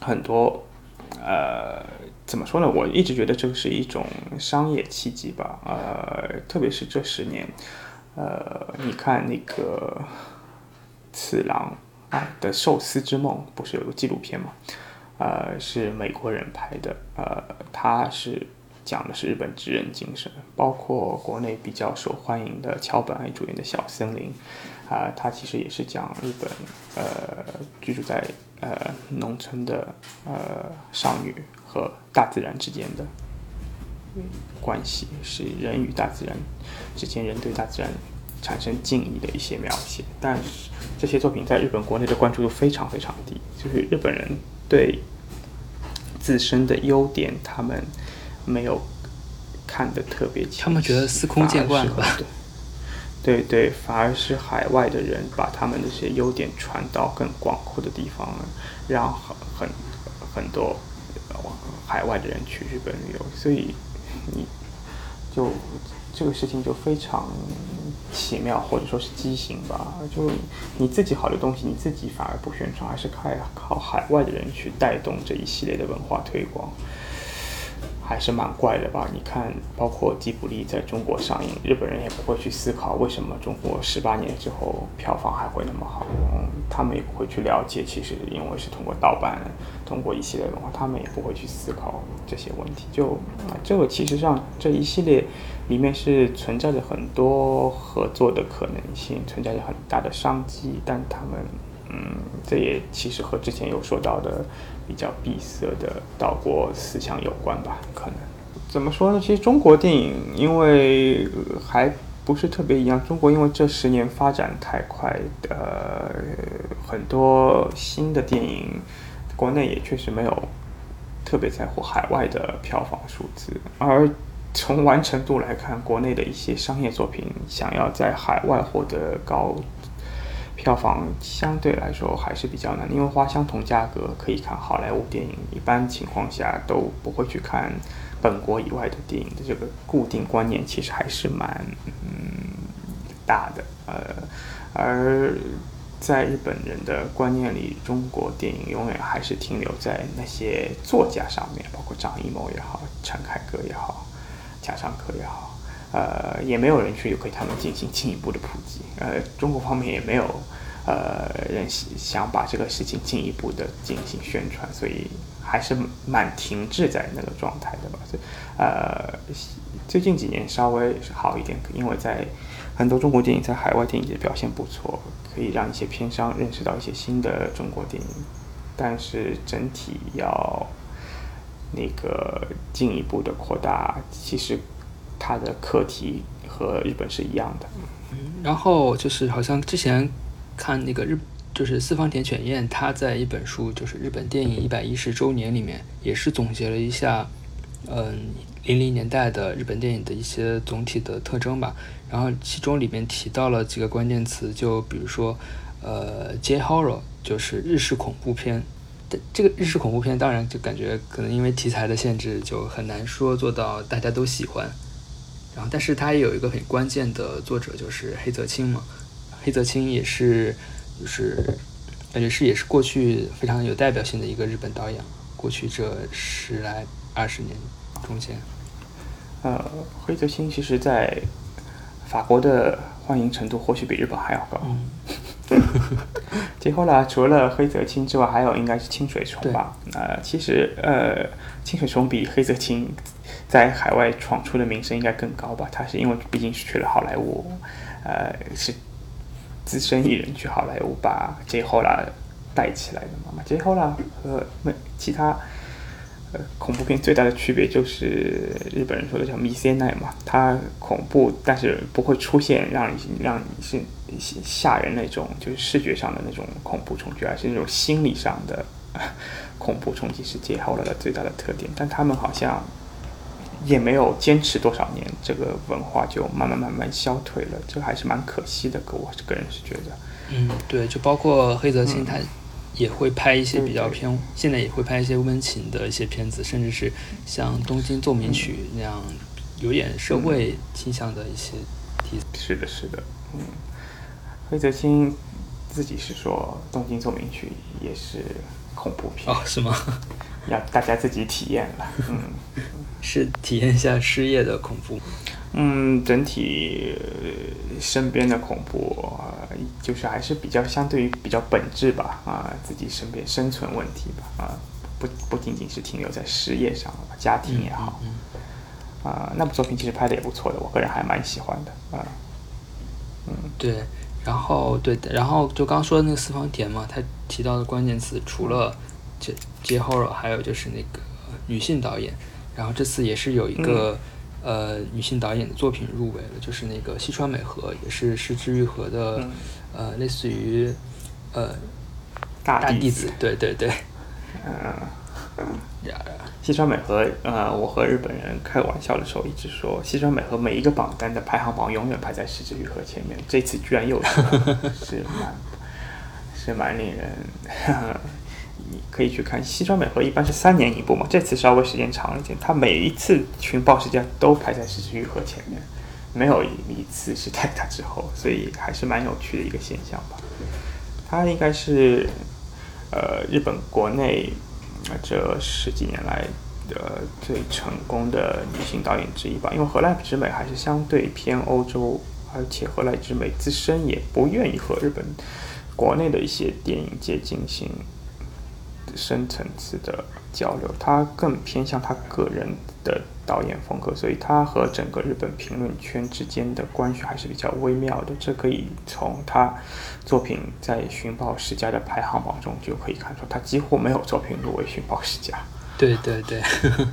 很多。呃，怎么说呢？我一直觉得这是一种商业契机吧。呃，特别是这十年，呃，你看那个次郎啊的《寿司之梦》，不是有个纪录片吗？呃，是美国人拍的。呃，他是讲的是日本职人精神，包括国内比较受欢迎的桥本爱主演的小森林。啊，他其实也是讲日本，呃，居住在呃农村的呃少女和大自然之间的关系，是人与大自然之间，人对大自然产生敬意的一些描写。但是这些作品在日本国内的关注度非常非常低，就是日本人对自身的优点，他们没有看得特别清，他们觉得司空见惯了吧。对对，反而是海外的人把他们的这些优点传到更广阔的地方，让很很很多海外的人去日本旅游，所以你就这个事情就非常奇妙，或者说是畸形吧。就你自己好的东西，你自己反而不宣传，还是靠靠海外的人去带动这一系列的文化推广。还是蛮怪的吧？你看，包括吉卜力在中国上映，日本人也不会去思考为什么中国十八年之后票房还会那么好。嗯，他们也不会去了解，其实因为是通过盗版，通过一系列文化，他们也不会去思考这些问题。就这个，其实上这一系列里面是存在着很多合作的可能性，存在着很大的商机，但他们嗯，这也其实和之前有说到的比较闭塞的岛国思想有关吧？可能怎么说呢？其实中国电影因为还不是特别一样，中国因为这十年发展太快，呃，很多新的电影，国内也确实没有特别在乎海外的票房数字，而从完成度来看，国内的一些商业作品想要在海外获得高。票房相对来说还是比较难，因为花相同价格可以看好莱坞电影，一般情况下都不会去看本国以外的电影的这个固定观念其实还是蛮嗯大的。呃，而在日本人的观念里，中国电影永远还是停留在那些作家上面，包括张艺谋也好，陈凯歌也好，加上课也好。呃，也没有人去给他们进行进一步的普及。呃，中国方面也没有呃人想把这个事情进一步的进行宣传，所以还是蛮停滞在那个状态的吧。所以呃，最近几年稍微好一点，因为在很多中国电影在海外电影节表现不错，可以让一些片商认识到一些新的中国电影。但是整体要那个进一步的扩大，其实。它的课题和日本是一样的。嗯，然后就是好像之前看那个日，就是四方田犬彦他在一本书，就是日本电影一百一十周年里面，也是总结了一下，嗯，零零年代的日本电影的一些总体的特征吧。然后其中里面提到了几个关键词，就比如说，呃，J horror 就是日式恐怖片。这个日式恐怖片当然就感觉可能因为题材的限制，就很难说做到大家都喜欢。然后，但是它也有一个很关键的作者，就是黑泽清嘛。黑泽清也是，就是感觉是也是过去非常有代表性的一个日本导演。过去这十来二十年中间，呃，黑泽清其实在法国的欢迎程度或许比日本还要高。结果呢，除了黑泽清之外，还有应该是清水崇吧？呃，其实呃，清水崇比黑泽清。在海外闯出的名声应该更高吧？他是因为毕竟是去了好莱坞，呃，是资深艺人去好莱坞把 o l a 带起来的嘛。O l a 和没其他呃恐怖片最大的区别就是日本人说的叫 e n a i 嘛，它恐怖但是不会出现让你让你是吓人那种，就是视觉上的那种恐怖冲击，而是那种心理上的 恐怖冲击是 o l a 的最大的特点。但他们好像。也没有坚持多少年，这个文化就慢慢慢慢消退了，这还是蛮可惜的。个我个人是觉得，嗯，对，就包括黑泽清，他也会拍一些比较偏，现在也会拍一些温情的一些片子，甚至是像《东京奏鸣曲》那样有点社会倾向的一些题材。是的，是的，嗯，黑泽清自己是说，《东京奏鸣曲》也是恐怖片哦，是吗？要大家自己体验了，嗯。是体验一下失业的恐怖，嗯，整体身边的恐怖，就是还是比较相对于比较本质吧，啊，自己身边生存问题吧，啊，不不仅仅是停留在失业上，家庭也好，啊，那部作品其实拍的也不错的，我个人还蛮喜欢的，啊，嗯，对，然后对，然后就刚说的那个四方田嘛，他提到的关键词除了接接 horror，还有就是那个女性导演。然后这次也是有一个呃女性导演的作品入围了，就是那个西川美和，也是失之愈合的呃类似于呃大弟子，对对对，嗯，西川美和呃，我和日本人开玩笑的时候一直说，西川美和每一个榜单的排行榜永远排在失之愈合前面，这次居然又是是蛮是蛮令人。你可以去看西川美和，一般是三年一部嘛，这次稍微时间长一点。他每一次群报时间都排在失之愈合前面，没有一次是在他之后，所以还是蛮有趣的一个现象吧。她应该是呃日本国内这十几年来的最成功的女性导演之一吧。因为荷兰之美还是相对偏欧洲，而且荷兰之美自身也不愿意和日本国内的一些电影界进行。深层次的交流，他更偏向他个人的导演风格，所以他和整个日本评论圈之间的关系还是比较微妙的。这可以从他作品在寻宝世家的排行榜中就可以看出，他几乎没有作品入围寻宝世家。对 对对，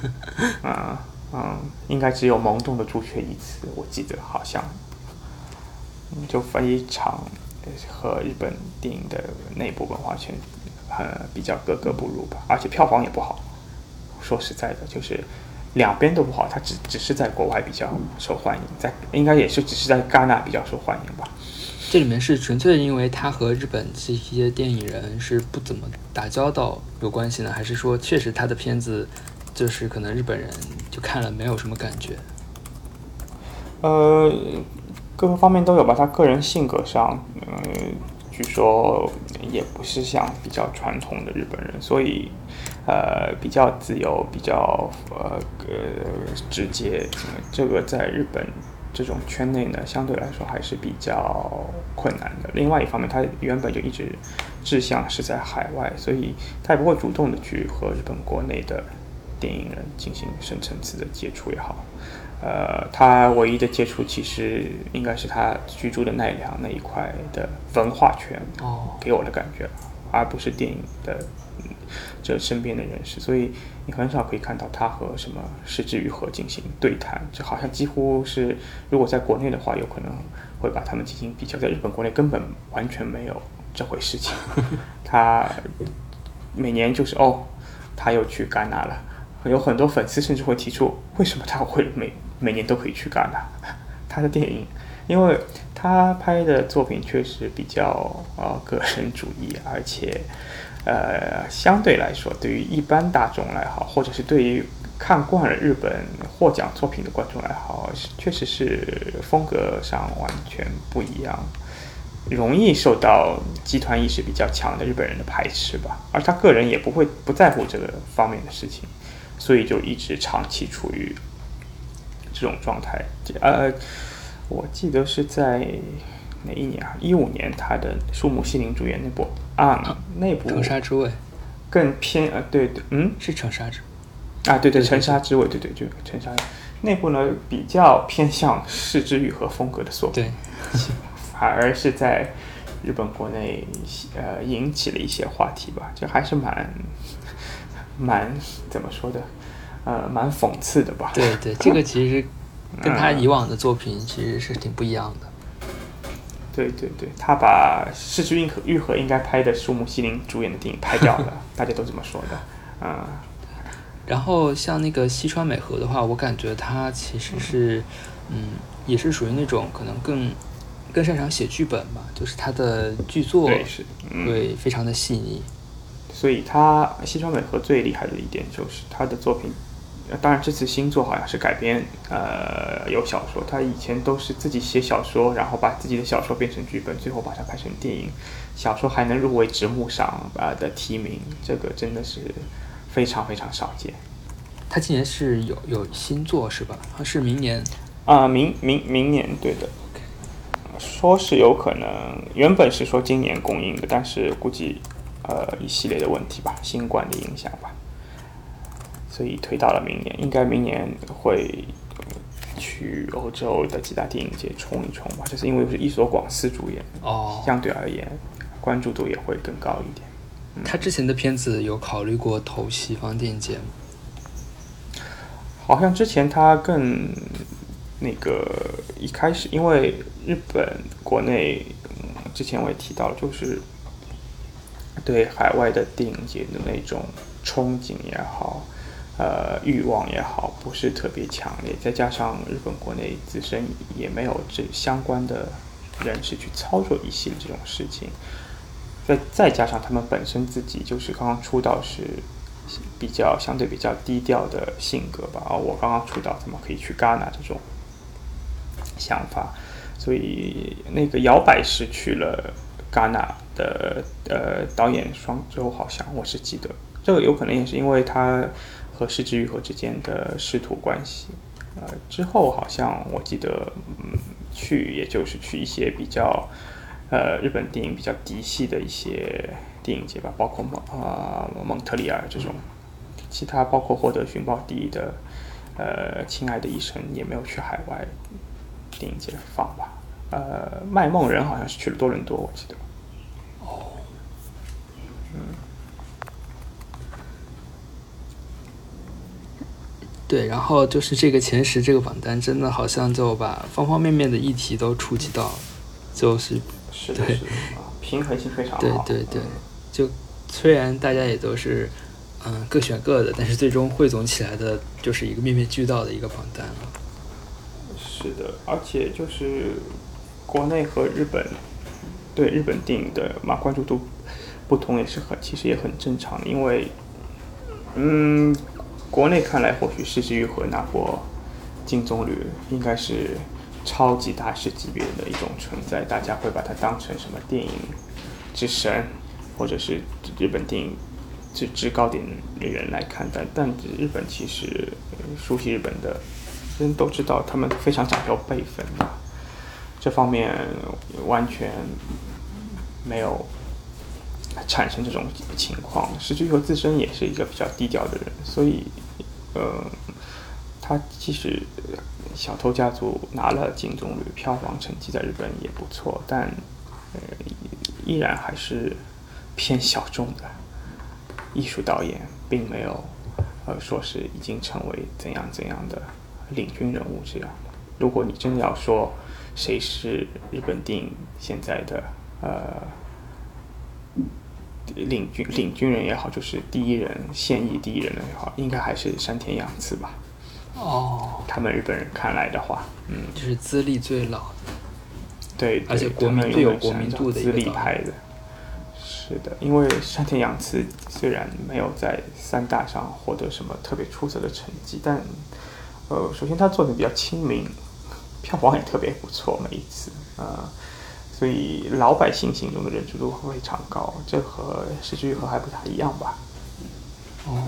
嗯嗯，应该只有《萌动的朱雀》一次，我记得好像，就非常和日本电影的内部文化圈。呃，比较格格不入吧，而且票房也不好。说实在的，就是两边都不好，它只只是在国外比较受欢迎，在应该也是只是在戛纳比较受欢迎吧。这里面是纯粹因为他和日本这些电影人是不怎么打交道有关系呢，还是说确实他的片子就是可能日本人就看了没有什么感觉？呃，各个方面都有吧。他个人性格上，嗯。据说也不是像比较传统的日本人，所以，呃，比较自由，比较呃呃直接。这个在日本这种圈内呢，相对来说还是比较困难的。另外一方面，他原本就一直志向是在海外，所以他也不会主动的去和日本国内的电影人进行深层次的接触也好。呃，他唯一的接触其实应该是他居住的奈良那一块的文化圈，哦，给我的感觉，而不是电影的这身边的人士，所以你很少可以看到他和什么石之愈和进行对谈，就好像几乎是如果在国内的话，有可能会把他们进行比较，在日本国内根本完全没有这回事情，他每年就是哦，他又去戛纳了。有很多粉丝甚至会提出，为什么他会每每年都可以去戛纳？他的电影，因为他拍的作品确实比较呃个人主义，而且呃相对来说，对于一般大众来好，或者是对于看惯了日本获奖作品的观众来好，确实是风格上完全不一样，容易受到集团意识比较强的日本人的排斥吧。而他个人也不会不在乎这个方面的事情。所以就一直长期处于这种状态。呃，我记得是在哪一年啊？一五年，他的树木希林主演那部啊，那部《城沙之味》更偏呃，对对，嗯，是《城沙之》啊，对对，《城沙之味》，对对，就《城沙》那部呢，比较偏向视之愈合风格的作品，反而是在日本国内呃引起了一些话题吧，就还是蛮。蛮怎么说的，呃，蛮讽刺的吧？对对，这个其实 跟他以往的作品其实是挺不一样的。对对对，他把市之愈和愈合应该拍的树木希林主演的电影拍掉了，大家都这么说的。嗯。然后像那个西川美和的话，我感觉他其实是，嗯，也是属于那种可能更更擅长写剧本吧，就是他的剧作会非常的细腻。所以他西川美和最厉害的一点就是他的作品，当然这次新作好像是改编，呃，有小说。他以前都是自己写小说，然后把自己的小说变成剧本，最后把它拍成电影。小说还能入围直木赏啊的提名，这个真的是非常非常少见。他今年是有有新作是吧？是明年啊，明明明年对的。说是有可能，原本是说今年公映的，但是估计。呃，一系列的问题吧，新冠的影响吧，所以推到了明年，应该明年会去欧洲的几大电影节冲一冲吧。就是因为是伊索广司主演，哦，相对而言关注度也会更高一点。他之前的片子有考虑过投西方电影节吗？好像之前他更那个一开始，因为日本国内之前我也提到了，就是。对海外的电影节的那种憧憬也好，呃，欲望也好，不是特别强烈。再加上日本国内自身也没有这相关的人士去操作一些这种事情，再再加上他们本身自己就是刚刚出道是比较相对比较低调的性格吧。啊，我刚刚出道，怎么可以去戛纳这种想法？所以那个摇摆是去了戛纳。的呃导演双周好像我是记得，这个有可能也是因为他和失之愈合之间的师徒关系，呃之后好像我记得嗯去也就是去一些比较呃日本电影比较嫡系的一些电影节吧，包括蒙呃蒙特利尔这种，其他包括获得寻宝第一的呃《亲爱的医生》也没有去海外电影节放吧。呃，《卖梦人》好像是去了多伦多，我记得。哦，嗯，对，然后就是这个前十这个榜单，真的好像就把方方面面的议题都触及到了，就是是的，是的，平衡性非常好。对对对，就虽然大家也都是嗯各选各的，但是最终汇总起来的就是一个面面俱到的一个榜单了。是的，而且就是国内和日本对日本电影的嘛关注度不同，也是很其实也很正常，因为嗯。国内看来，或许失之愈合拿过金棕榈，应该是超级大师级别的一种存在，大家会把它当成什么电影之神，或者是日本电影最制高点的人来看待。但日本其实熟悉日本的人都知道，他们非常讲究辈分的，这方面完全没有。产生这种情况，石之予和自身也是一个比较低调的人，所以，呃，他即使小偷家族拿了金棕榈，票房成绩在日本也不错，但呃，依然还是偏小众的艺术导演，并没有呃说是已经成为怎样怎样的领军人物这样。如果你真的要说谁是日本电影现在的呃。领军领军人也好，就是第一人现役第一人也好，应该还是山田洋次吧。哦，他们日本人看来的话，嗯，就是资历最老的，对，而且国民最有国民度的资历派的。是的，因为山田洋次虽然没有在三大上获得什么特别出色的成绩，但呃，首先他做的比较亲民，票房也特别不错，每一次啊。所以老百姓心中的认知度非常高，这和《石之愈合》还不太一样吧？哦，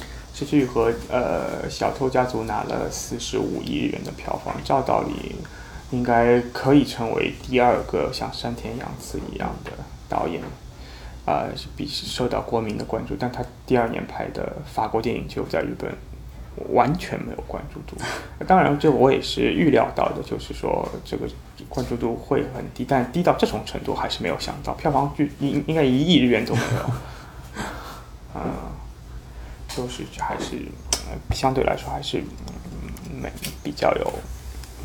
《失之愈合》呃，小偷家族拿了四十五亿元的票房，照道理应该可以成为第二个像山田洋次一样的导演，啊，是比受到国民的关注。但他第二年拍的法国电影就在日本。完全没有关注度，当然这我也是预料到的，就是说这个关注度会很低，但低到这种程度还是没有想到，票房就应应该一亿日元都没有，嗯，就是还是相对来说还是没比较有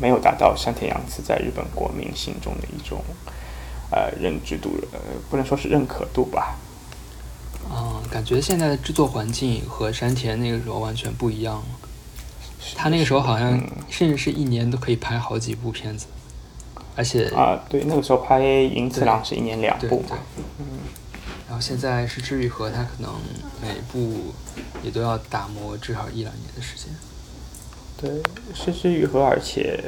没有达到山田洋次在日本国民心中的一种呃认知度，呃不能说是认可度吧。嗯，感觉现在的制作环境和山田那个时候完全不一样了。他那个时候好像甚至是一年都可以拍好几部片子，而且啊，对，那个时候拍《银次郎》是一年两部嘛。嗯。然后现在是治愈和他可能每部也都要打磨至少一两年的时间。对，是治愈和，而且。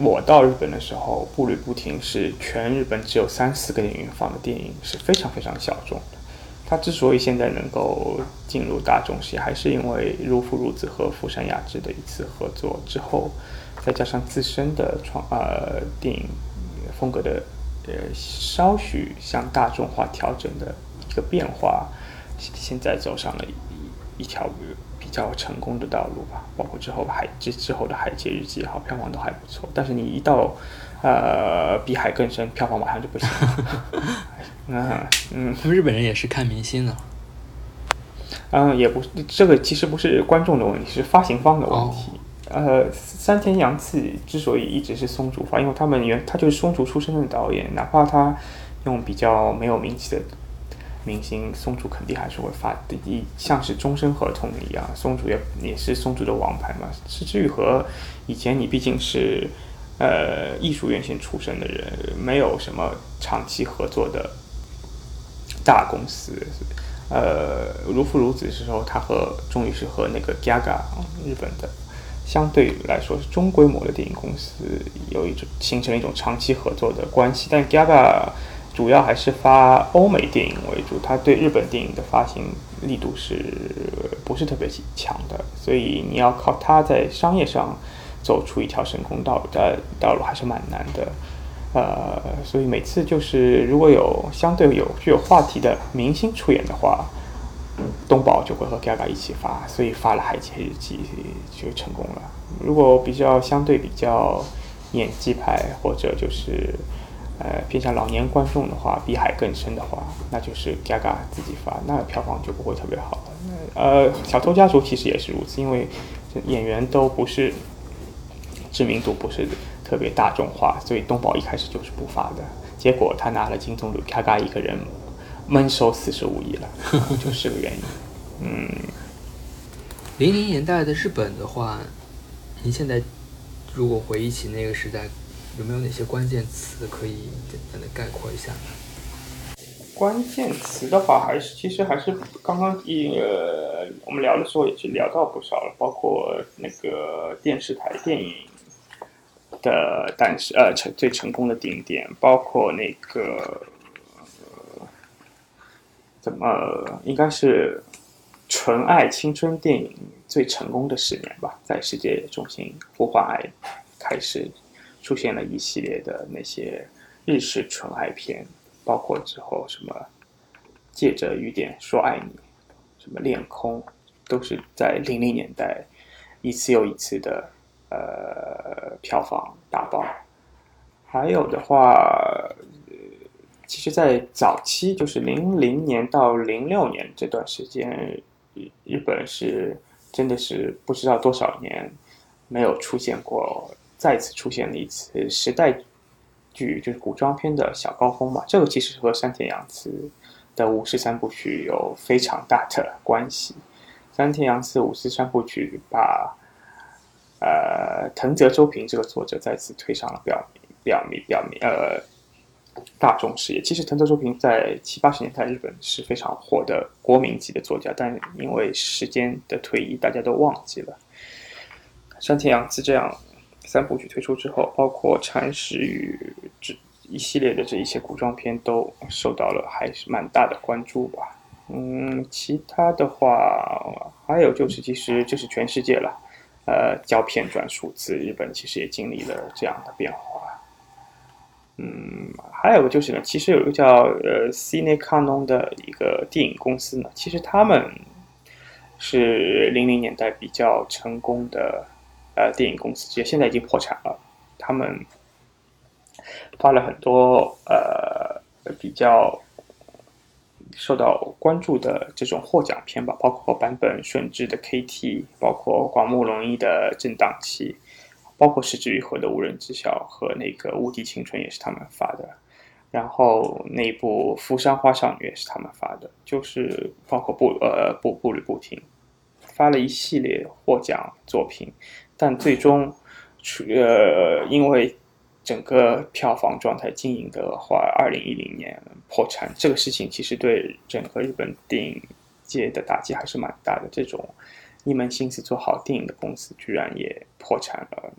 我到日本的时候，步履不停是全日本只有三四个电影院放的电影，是非常非常小众的。它之所以现在能够进入大众视野，还是因为如父如子和福山雅治的一次合作之后，再加上自身的创呃电影风格的呃稍许向大众化调整的一个变化，现在走上了一一条。比较成功的道路吧，包括之后海之之后的《海街日记》也好，票房都还不错。但是你一到，呃，比海更深，票房马上就不行。嗯嗯，日本人也是看明星的。嗯，也不，这个其实不是观众的问题，是发行方的问题。呃，山田洋次之所以一直是松竹发，因为他们原他就是松竹出身的导演，哪怕他用比较没有名气的。明星松竹肯定还是会发，一像是终身合同一样，松竹也也是松竹的王牌嘛。是至于和以前你毕竟是呃艺术院线出身的人，没有什么长期合作的大公司。呃，如父如子的时候，他和终于是和那个 Gaga 日本的相对来说是中规模的电影公司有一种形成了一种长期合作的关系，但 Gaga。主要还是发欧美电影为主，它对日本电影的发行力度是不是特别强的？所以你要靠它在商业上走出一条成功道的道路还是蛮难的。呃，所以每次就是如果有相对有具有话题的明星出演的话，东宝就会和 Gaga 一起发，所以发了《海街日记》就成功了。如果比较相对比较演技派或者就是呃偏向老年观众的话，比海更深的话，那就是 Gaga 自己发，那票房就不会特别好了。呃，小偷家族其实也是如此，因为演员都不是知名度不是特别大众化，所以东宝一开始就是不发的。结果他拿了金棕榈，Gaga 一个人闷收四十五亿了，就是个原因。嗯，零零年代的日本的话，您现在如果回忆起那个时代，有没有哪些关键词可以简单的概括一下？关键词的话，还是其实还是刚刚一呃，我们聊的时候也是聊到不少了，包括那个电视台电影的诞生，呃，成最成功的顶点，包括那个怎么应该是纯爱青春电影最成功的十年吧，在世界中心呼唤爱开始出现了一系列的那些日式纯爱片。包括之后什么，借着雨点说爱你，什么恋空，都是在零零年代一次又一次的呃票房大爆。还有的话，其实，在早期就是零零年到零六年这段时间，日本是真的是不知道多少年没有出现过，再次出现了一次时代。剧就是古装片的小高峰嘛，这个其实和山田洋次的武士三部曲有非常大的关系。山田洋次武士三部曲把呃藤泽周平这个作者再次推上了表表面表明呃大众视野。其实藤泽周平在七八十年代日本是非常火的国民级的作家，但因为时间的推移，大家都忘记了山田洋次这样。三部曲推出之后，包括《禅师与》这一系列的这一些古装片都受到了还是蛮大的关注吧。嗯，其他的话还有就是，其实这是全世界了。呃，胶片转数字，日本其实也经历了这样的变化。嗯，还有就是呢，其实有一个叫呃 Cine Canon 的一个电影公司呢，其实他们是零零年代比较成功的。呃，电影公司其实现在已经破产了。他们发了很多呃比较受到关注的这种获奖片吧，包括坂本顺治的《K.T.》，包括广木隆一的《震荡期》，包括失之愈合的《无人知晓》和那个《无敌青春》也是他们发的。然后那部《扶山花少女》也是他们发的，就是包括步呃步步履不停，发了一系列获奖作品。但最终，呃，因为整个票房状态经营的话，二零一零年破产，这个事情其实对整个日本电影界的打击还是蛮大的。这种一门心思做好电影的公司，居然也破产了，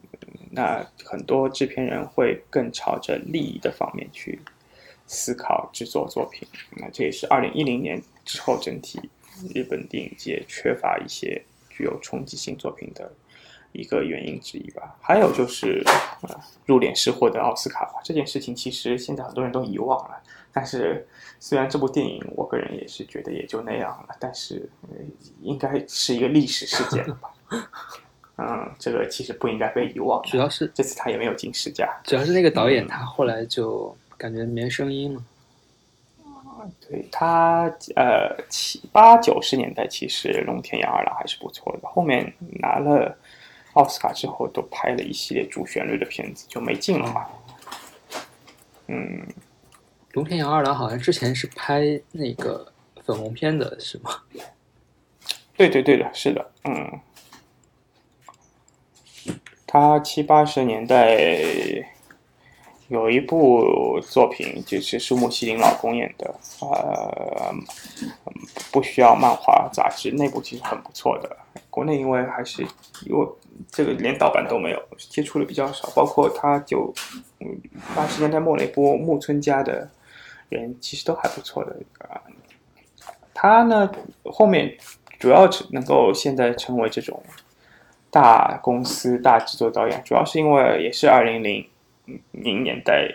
那很多制片人会更朝着利益的方面去思考制作作品。那这也是二零一零年之后整体日本电影界缺乏一些具有冲击性作品的。一个原因之一吧，还有就是入殓师获得奥斯卡，这件事情其实现在很多人都遗忘了。但是虽然这部电影，我个人也是觉得也就那样了，但是应该是一个历史事件了吧？嗯，这个其实不应该被遗忘。主要是这次他也没有进十佳，主要是那个导演他后来就感觉没声音了。对他，呃，七八九十年代其实龙田洋二郎还是不错的，后面拿了。奥斯卡之后都拍了一系列主旋律的片子，就没进了嘛。嗯，龙田洋二郎好像之前是拍那个粉红片的，是吗？对对对的，是的，嗯。他七八十年代有一部作品，就是树木希林老公演的，呃，不需要漫画杂志，那部其实很不错的。国内因为还是因为。这个连盗版都没有，接触的比较少。包括他九八十年代末那波木村家的人，其实都还不错的啊。他呢，后面主要能够现在成为这种大公司大制作导演，主要是因为也是二零零零年代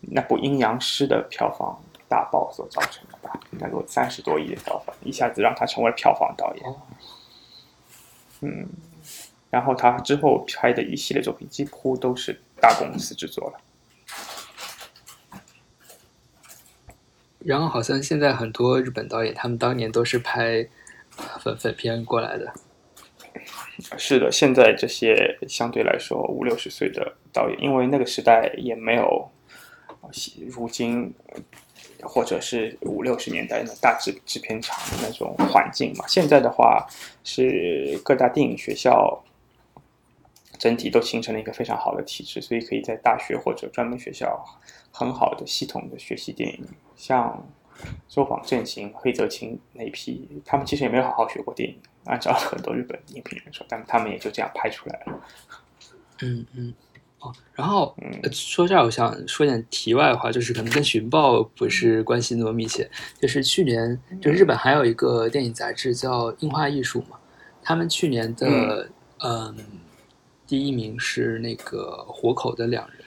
那部《阴阳师》的票房大爆所造成的吧，应该有三十多亿的票房，一下子让他成为票房导演。嗯，然后他之后拍的一系列作品几乎都是大公司制作了。然后好像现在很多日本导演，他们当年都是拍粉粉片过来的。是的，现在这些相对来说五六十岁的导演，因为那个时代也没有如今或者是五六十年代的大制制片厂的那种环境嘛。现在的话，是各大电影学校整体都形成了一个非常好的体制，所以可以在大学或者专门学校很好的系统的学习电影，像。周访正行、黑泽清那批，他们其实也没有好好学过电影。按照很多日本影评人说，但他们也就这样拍出来了。嗯嗯，哦，然后说这儿，我想说点题外话，就是可能跟《寻报》不是关系那么密切。就是去年，就日本还有一个电影杂志叫《映画艺术》嘛，他们去年的嗯第一名是那个《活口的两人》，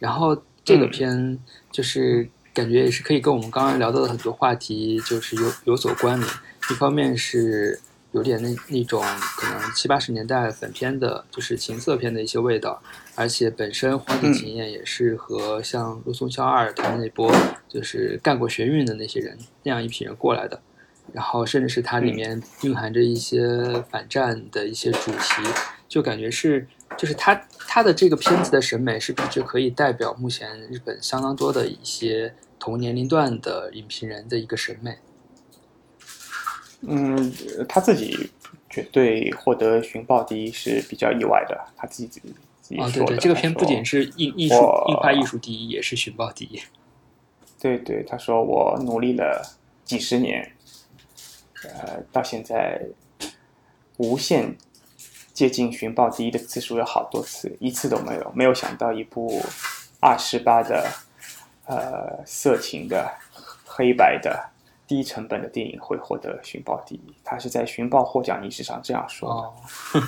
然后这个片就是。感觉也是可以跟我们刚刚聊到的很多话题，就是有有所关联。一方面是有点那那种可能七八十年代粉片的，就是情色片的一些味道，而且本身荒地经验也是和像陆松孝二他们那波就是干过学运的那些人那样一批人过来的，然后甚至是它里面蕴含着一些反战的一些主题，就感觉是。就是他他的这个片子的审美是不是可以代表目前日本相当多的一些同年龄段的影评人的一个审美？嗯，他自己绝对获得寻报第一是比较意外的，他自己自己自己说的。对对，这个片不仅是艺艺术硬派艺术第一，也是寻报第一。对对，他说我努力了几十年，呃，到现在无限。接近寻宝第一的次数有好多次，一次都没有。没有想到一部二十八的、呃色情的、黑白的、低成本的电影会获得寻宝第一。他是在寻宝获奖仪式上这样说的，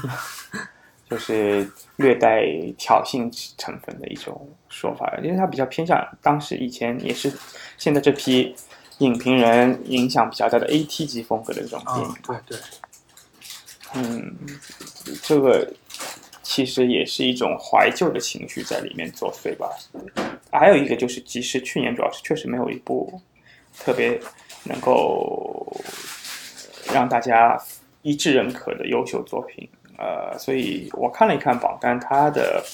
就是略带挑衅成分的一种说法，因为他比较偏向当时以前也是现在这批影评人影响比较大的 AT 级风格的这种电影。对对。嗯，这个其实也是一种怀旧的情绪在里面作祟吧。还有一个就是，其实去年主要是确实没有一部特别能够让大家一致认可的优秀作品。呃，所以我看了一看榜单，它的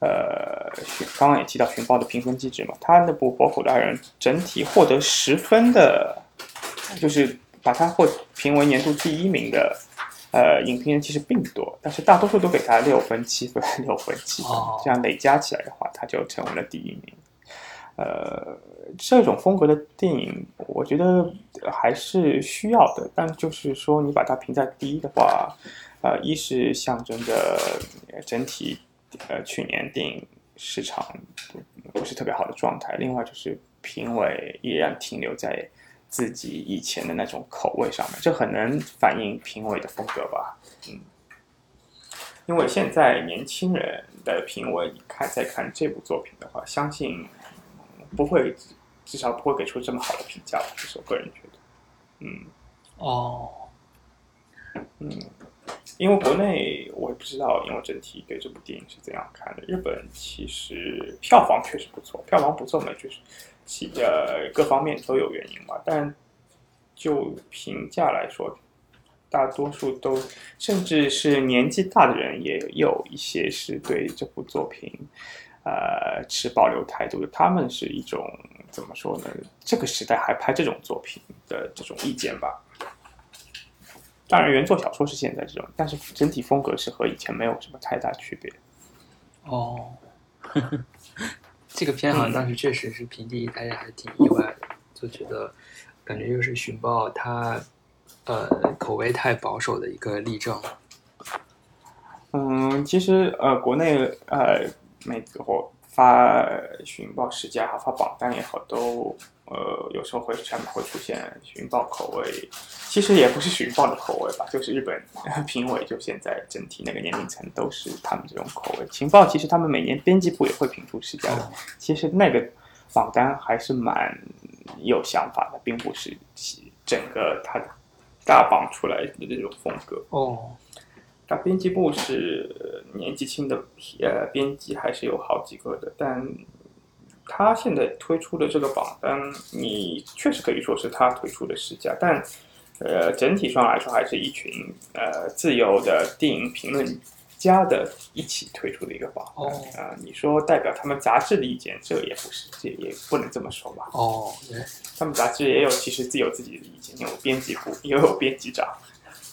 呃，刚刚也提到寻报的评分机制嘛，它那部《活口的爱人》整体获得十分的，就是把它获评为年度第一名的。呃，影评人其实并不多，但是大多数都给他六分、七分、六分、七分，这样累加起来的话，他就成为了第一名。呃，这种风格的电影，我觉得还是需要的，但就是说你把它评在第一的话，呃，一是象征着整体呃去年电影市场不是特别好的状态，另外就是评委依然停留在。自己以前的那种口味上面，这很能反映评委的风格吧？嗯，因为现在年轻人的评委你看在看这部作品的话，相信不会，至少不会给出这么好的评价。这是我个人觉得。嗯，哦，嗯，因为国内我也不知道，因为整体对这部电影是怎样看的。日本其实票房确实不错，票房不错嘛，就是。其呃各方面都有原因嘛，但就评价来说，大多数都，甚至是年纪大的人也有一些是对这部作品，呃持保留态度的。他们是一种怎么说呢？这个时代还拍这种作品的这种意见吧。当然，原作小说是现在这种，但是整体风格是和以前没有什么太大区别。哦。这个片好像当时确实是评第一，大家还挺意外的，就觉得感觉又是寻宝它呃口味太保守的一个例证。嗯，其实呃国内呃每次我发寻宝十佳也好，发榜单也好，都呃，有时候会上面会出现寻报口味，其实也不是寻报的口味吧，就是日本评委就现在整体那个年龄层都是他们这种口味。情报其实他们每年编辑部也会评出十佳的，其实那个榜单还是蛮有想法的，并不是整个它大榜出来的这种风格哦。他编辑部是年纪轻的呃编辑还是有好几个的，但他现在推出的这个榜单，你确实可以说是他推出的十佳，但呃整体上来说还是一群呃自由的电影评论家的一起推出的一个榜单啊。你说代表他们杂志的意见，这也不是，这也不能这么说吧？哦，他们杂志也有其实自有自己的意见，有编辑部，也有编辑长。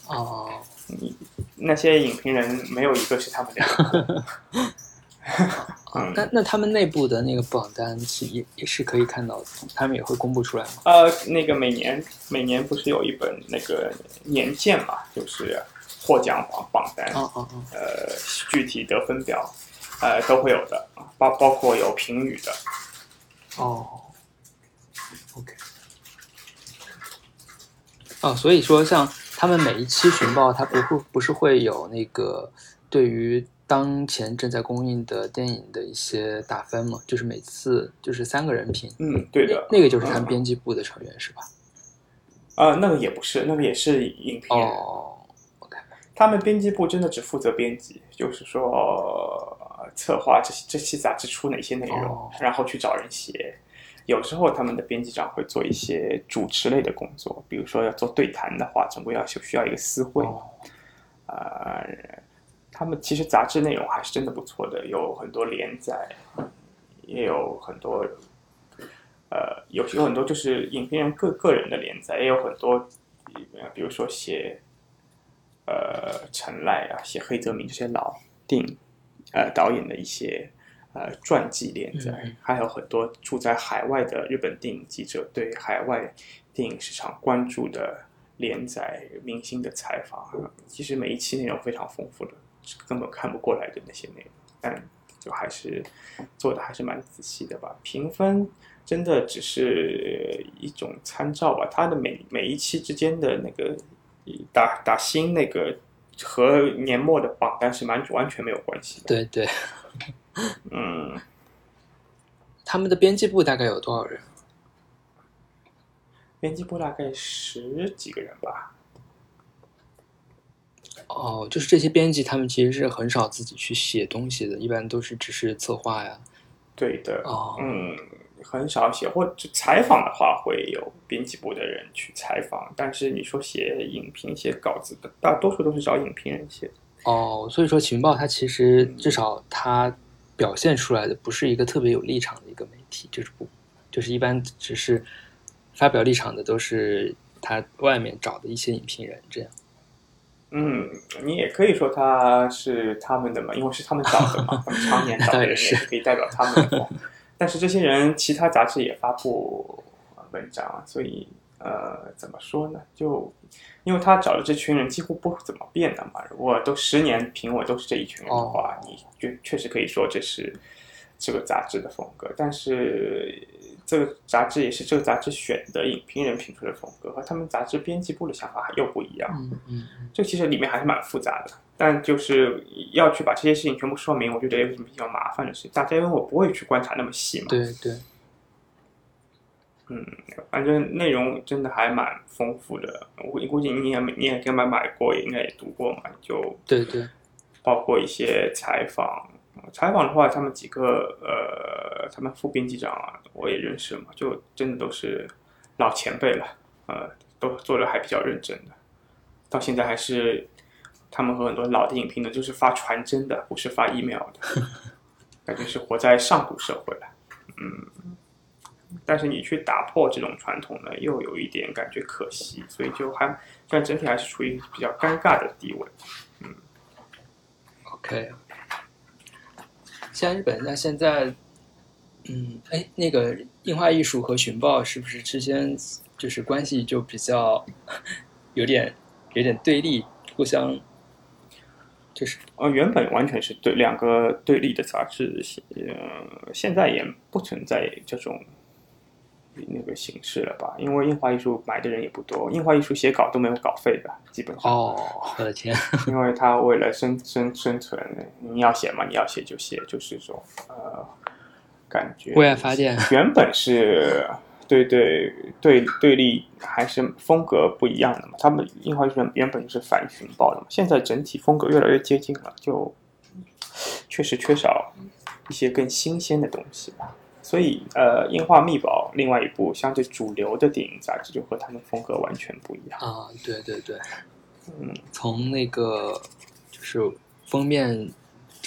哦，你那些影评人没有一个是他们两个。啊，那那他们内部的那个榜单是也也是可以看到的，他们也会公布出来吗？呃，那个每年每年不是有一本那个年鉴嘛，就是获奖榜榜单，哦哦哦，呃，具体得分表，呃，都会有的，包包括有评语的。哦，OK，哦，所以说像。他们每一期寻报，它不会不是会有那个对于当前正在公映的电影的一些打分嘛？就是每次就是三个人评。嗯，对的。那个就是他们编辑部的成员是吧？啊，那个也不是，那个也是影评人。哦，OK。他们编辑部真的只负责编辑，就是说策划这这期杂志出哪些内容，然后去找人写。有时候他们的编辑长会做一些主持类的工作，比如说要做对谈的话，总归要需要一个私会。呃，他们其实杂志内容还是真的不错的，有很多连载，也有很多，呃，有有很多就是影评人个个人的连载，也有很多，比如说写，呃，陈赖啊，写黑泽明这些老电影，呃，导演的一些。呃，传记连载，还有很多住在海外的日本电影记者对海外电影市场关注的连载明星的采访，其实每一期内容非常丰富的，根本看不过来的那些内容，但就还是做的还是蛮仔细的吧。评分真的只是一种参照吧，它的每每一期之间的那个打打新那个和年末的榜单是蛮完全没有关系的。对对。嗯，他们的编辑部大概有多少人？编辑部大概十几个人吧。哦，就是这些编辑，他们其实是很少自己去写东西的，一般都是只是策划呀。对的。哦。嗯，很少写，或者采访的话会有编辑部的人去采访，但是你说写影评、写稿子的，大多数都是找影评人写。哦，所以说情报它其实至少它。表现出来的不是一个特别有立场的一个媒体，就是不，就是一般只是发表立场的都是他外面找的一些影评人这样。嗯，你也可以说他是他们的嘛，因为是他们找的嘛，他们常年找的人也是可以代表他们的。但是这些人其他杂志也发布文章，所以。呃，怎么说呢？就因为他找的这群人几乎不怎么变的嘛。如果都十年评委都是这一群人的话，你就确实可以说这是这个杂志的风格。但是这个杂志也是这个杂志选的影评人评出的风格，和他们杂志编辑部的想法又不一样。嗯嗯，这其实里面还是蛮复杂的。但就是要去把这些事情全部说明，我觉得也是比较麻烦的事情。大家因为我不会去观察那么细嘛。对对。嗯，反正内容真的还蛮丰富的。我估计你也你也应该买过，应该也读过嘛。就对对，包括一些采访，采访的话，他们几个呃，他们副编辑长啊，我也认识嘛，就真的都是老前辈了，呃，都做的还比较认真的。到现在还是他们和很多老的影评的，就是发传真的，不是发 email 的，感觉是活在上古社会了。嗯。但是你去打破这种传统呢，又有一点感觉可惜，所以就还但整体还是处于比较尴尬的地位。嗯，OK。像日本，那现在，嗯，哎，那个印画艺术和寻报是不是之间就是关系就比较有点有点对立，互相就是呃，原本完全是对两个对立的杂志，呃，现在也不存在这种。那个形式了吧？因为印花艺术买的人也不多，印花艺术写稿都没有稿费的，基本上。哦，我的天，因为他为了生生生存，你要写嘛，你要写就写，就是说呃，感觉为爱发电。原本是对对对对立还是风格不一样的嘛？他们印花艺术原本是反寻报的嘛，现在整体风格越来越接近了，就确实缺少一些更新鲜的东西吧。所以，呃，《樱花密宝》另外一部相对主流的电影杂志，就和他们风格完全不一样。啊！对对对，嗯，从那个就是封面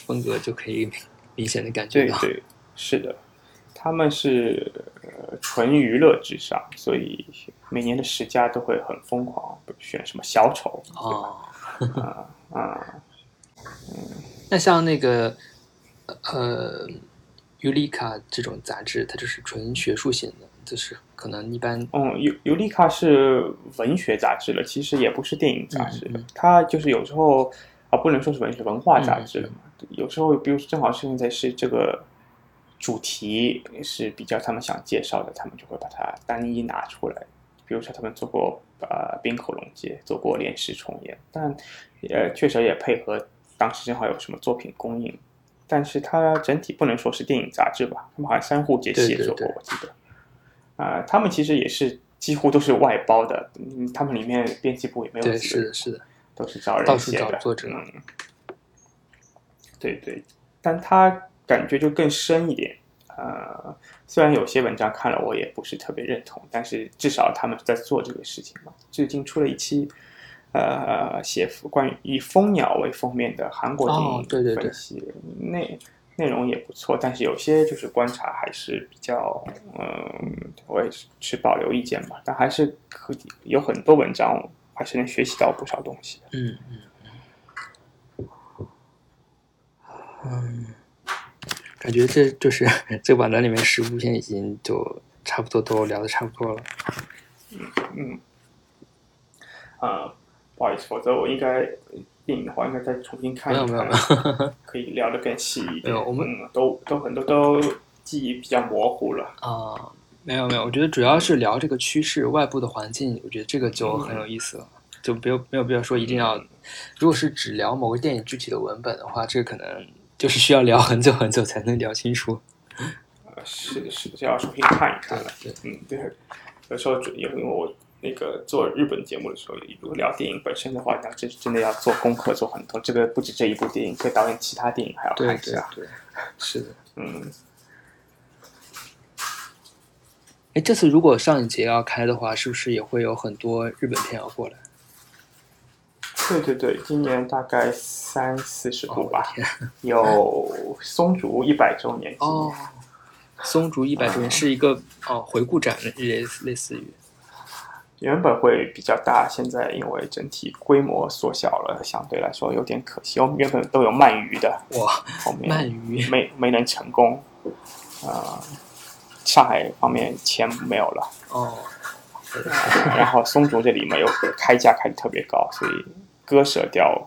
风格就可以明显的感觉到，对对，是的，他们是呃纯娱乐至上，所以每年的十佳都会很疯狂，选什么小丑啊啊啊，嗯，那像那个呃。尤利卡这种杂志，它就是纯学术性的，就是可能一般。嗯，尤尤利卡是文学杂志了，其实也不是电影杂志。它就是有时候啊，不能说是文学文化杂志了嘛。有时候，比如正好是现在是这个主题是比较他们想介绍的，他们就会把它单一拿出来。比如说，他们做过呃冰口龙介，做过连石重演，但呃确实也配合当时正好有什么作品供应。但是它整体不能说是电影杂志吧？他们好像三户节写作过，我记得。啊，他们其实也是几乎都是外包的，嗯，他们里面编辑部也没有。对，是的，是的，都是找人写的作者。嗯，对对，但他感觉就更深一点。呃，虽然有些文章看了我也不是特别认同，但是至少他们在做这个事情嘛。最近出了一期。呃，写关于以蜂鸟为封面的韩国电影分析，内内容也不错，但是有些就是观察还是比较，嗯，我也是持保留意见吧。但还是可以有很多文章，还是能学习到不少东西。嗯嗯嗯，感觉这就是 这个榜单里面十部片已经就差不多都聊的差不多了。嗯嗯，啊。不好意思，否则我应该电影的话应该再重新看一看，可以聊得更细一点。我们都都很多都记忆比较模糊了啊。没有没有，我觉得主要是聊这个趋势、外部的环境，我觉得这个就很有意思了。就没有没有必要说一定要，如果是只聊某个电影具体的文本的话，这个可能就是需要聊很久很久才能聊清楚。呃，是的，是的，就要重新看一看了。对，嗯，对，有时候因为我。那个做日本节目的时候，如果聊电影本身的话，那真真的要做功课，做很多。这个不止这一部电影，可以导演其他电影还要看一下。对，是的，嗯。哎，这次如果上影节要开的话，是不是也会有很多日本片要过来？对对对，今年大概三四十部吧，有松竹一百周年纪念。松竹一百周年是一个哦回顾展，类类似于。原本会比较大，现在因为整体规模缩小了，相对来说有点可惜。我们原本都有鳗鱼的，哇，后面鳗鱼没没能成功，啊，上海方面钱没有了，哦，然后松竹这里没有开价开的特别高，所以割舍掉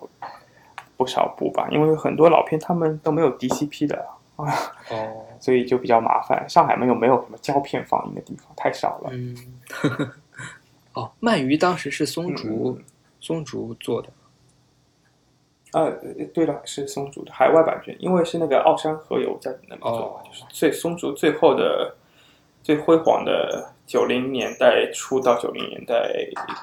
不少部吧。因为很多老片他们都没有 DCP 的啊，哦，所以就比较麻烦。上海没有没有什么胶片放映的地方，太少了，嗯。哦，鳗鱼当时是松竹，松竹做的。呃，对了，是松竹的海外版权，因为是那个奥山和友在那边做，就是最松竹最后的最辉煌的九零年代初到九零年代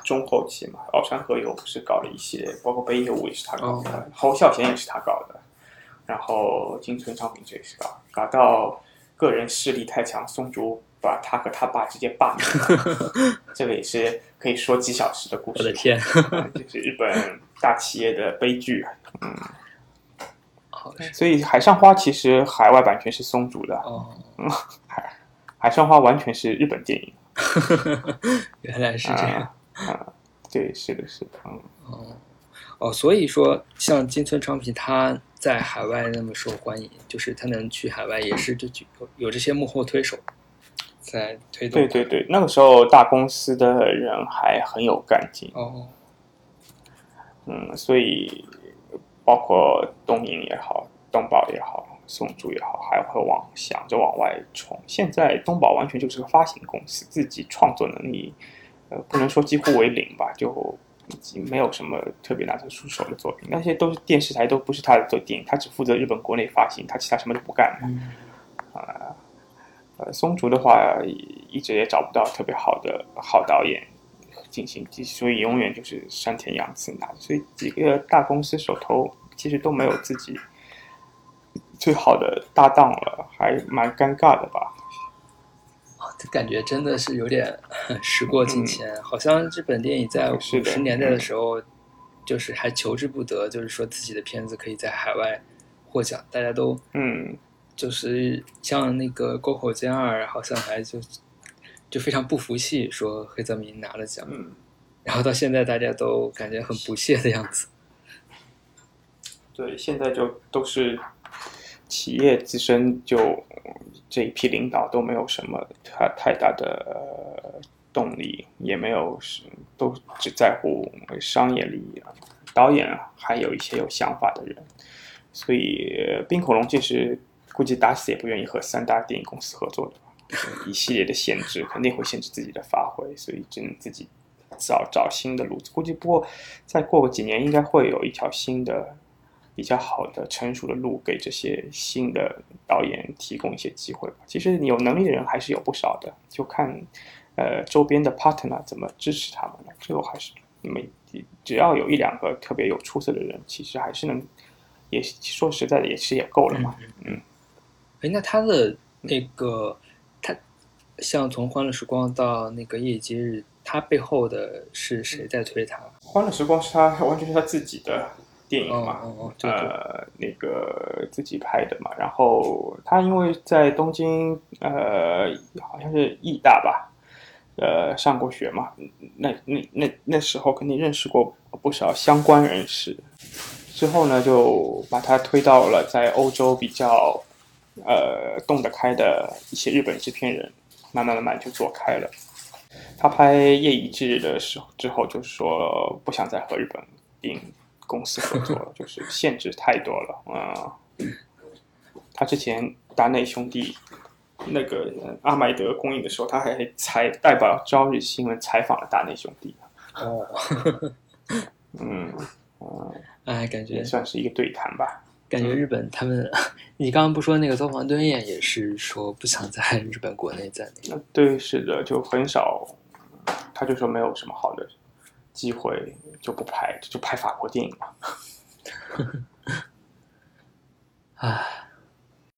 中后期嘛。奥山和友不是搞了一系列，包括北野武也是他搞的，侯孝贤也是他搞的，然后金村昌平这也是搞，搞到个人势力太强，松竹。把他和他爸直接罢免了，这个也是可以说几小时的故事。我的天，就是日本大企业的悲剧。嗯，好所以《海上花》其实海外版权是松竹的。哦，海 海上花完全是日本电影。原来是这样。啊，对，是的，是的。嗯。哦，哦，所以说像金村昌平他在海外那么受欢迎，就是他能去海外，也是这有有这些幕后推手。在推动。对对对，那个时候大公司的人还很有干劲哦。嗯，所以包括东映也好，东宝也好，宋竹也好，还会往想着往外冲。现在东宝完全就是个发行公司，自己创作能力，呃，不能说几乎为零吧，就已经没有什么特别拿得出手的作品。那些都是电视台，都不是他的作电影，他只负责日本国内发行，他其他什么都不干。啊，呃，松竹的话，一直也找不到特别好的好导演。进行，所以永远就是山田洋次拿，所以几个大公司手头其实都没有自己最好的搭档了，还蛮尴尬的吧？感觉真的是有点时过境迁，好像日本电影在五十年代的时候，就是还求之不得，就是说自己的片子可以在海外获奖，大家都嗯，就是像那个沟口健二，好像还就。就非常不服气，说黑泽明拿了奖，然后到现在大家都感觉很不屑的样子。对，现在就都是企业自身就这一批领导都没有什么太太大的动力，也没有是都只在乎商业利益。导演还有一些有想法的人，所以冰恐龙这是估计打死也不愿意和三大电影公司合作的。一系列的限制肯定会限制自己的发挥，所以只能自己找找新的路子。估计不过再过个几年，应该会有一条新的、比较好的、成熟的路给这些新的导演提供一些机会吧。其实有能力的人还是有不少的，就看呃周边的 partner 怎么支持他们了。最后还是你们只要有一两个特别有出色的人，其实还是能也说实在的，也是也够了嘛。嗯，哎，那他的那个他。像从《欢乐时光》到那个《夜以继日》，他背后的是谁在推他？《欢乐时光》是他完全是他自己的电影嘛？呃，那个自己拍的嘛。然后他因为在东京，呃，好像是艺大吧，呃，上过学嘛。那那那那时候肯定认识过不少相关人士。之后呢，就把他推到了在欧洲比较呃动得开的一些日本制片人。慢慢慢慢就做开了。他拍《夜以继日》的时候之后，就说不想再和日本电影公司合作了，就是限制太多了啊。他之前达内兄弟那个阿麦德公映的时候，他还采代表朝日新闻采访了达内兄弟。哦，嗯嗯，哎，感觉算是一个对谈吧。感觉日本他们，你刚刚不说那个邹防敦彦也是说不想在 日本国内在那个？对，是的，就很少，他就说没有什么好的机会就不拍，就拍法国电影嘛。唉。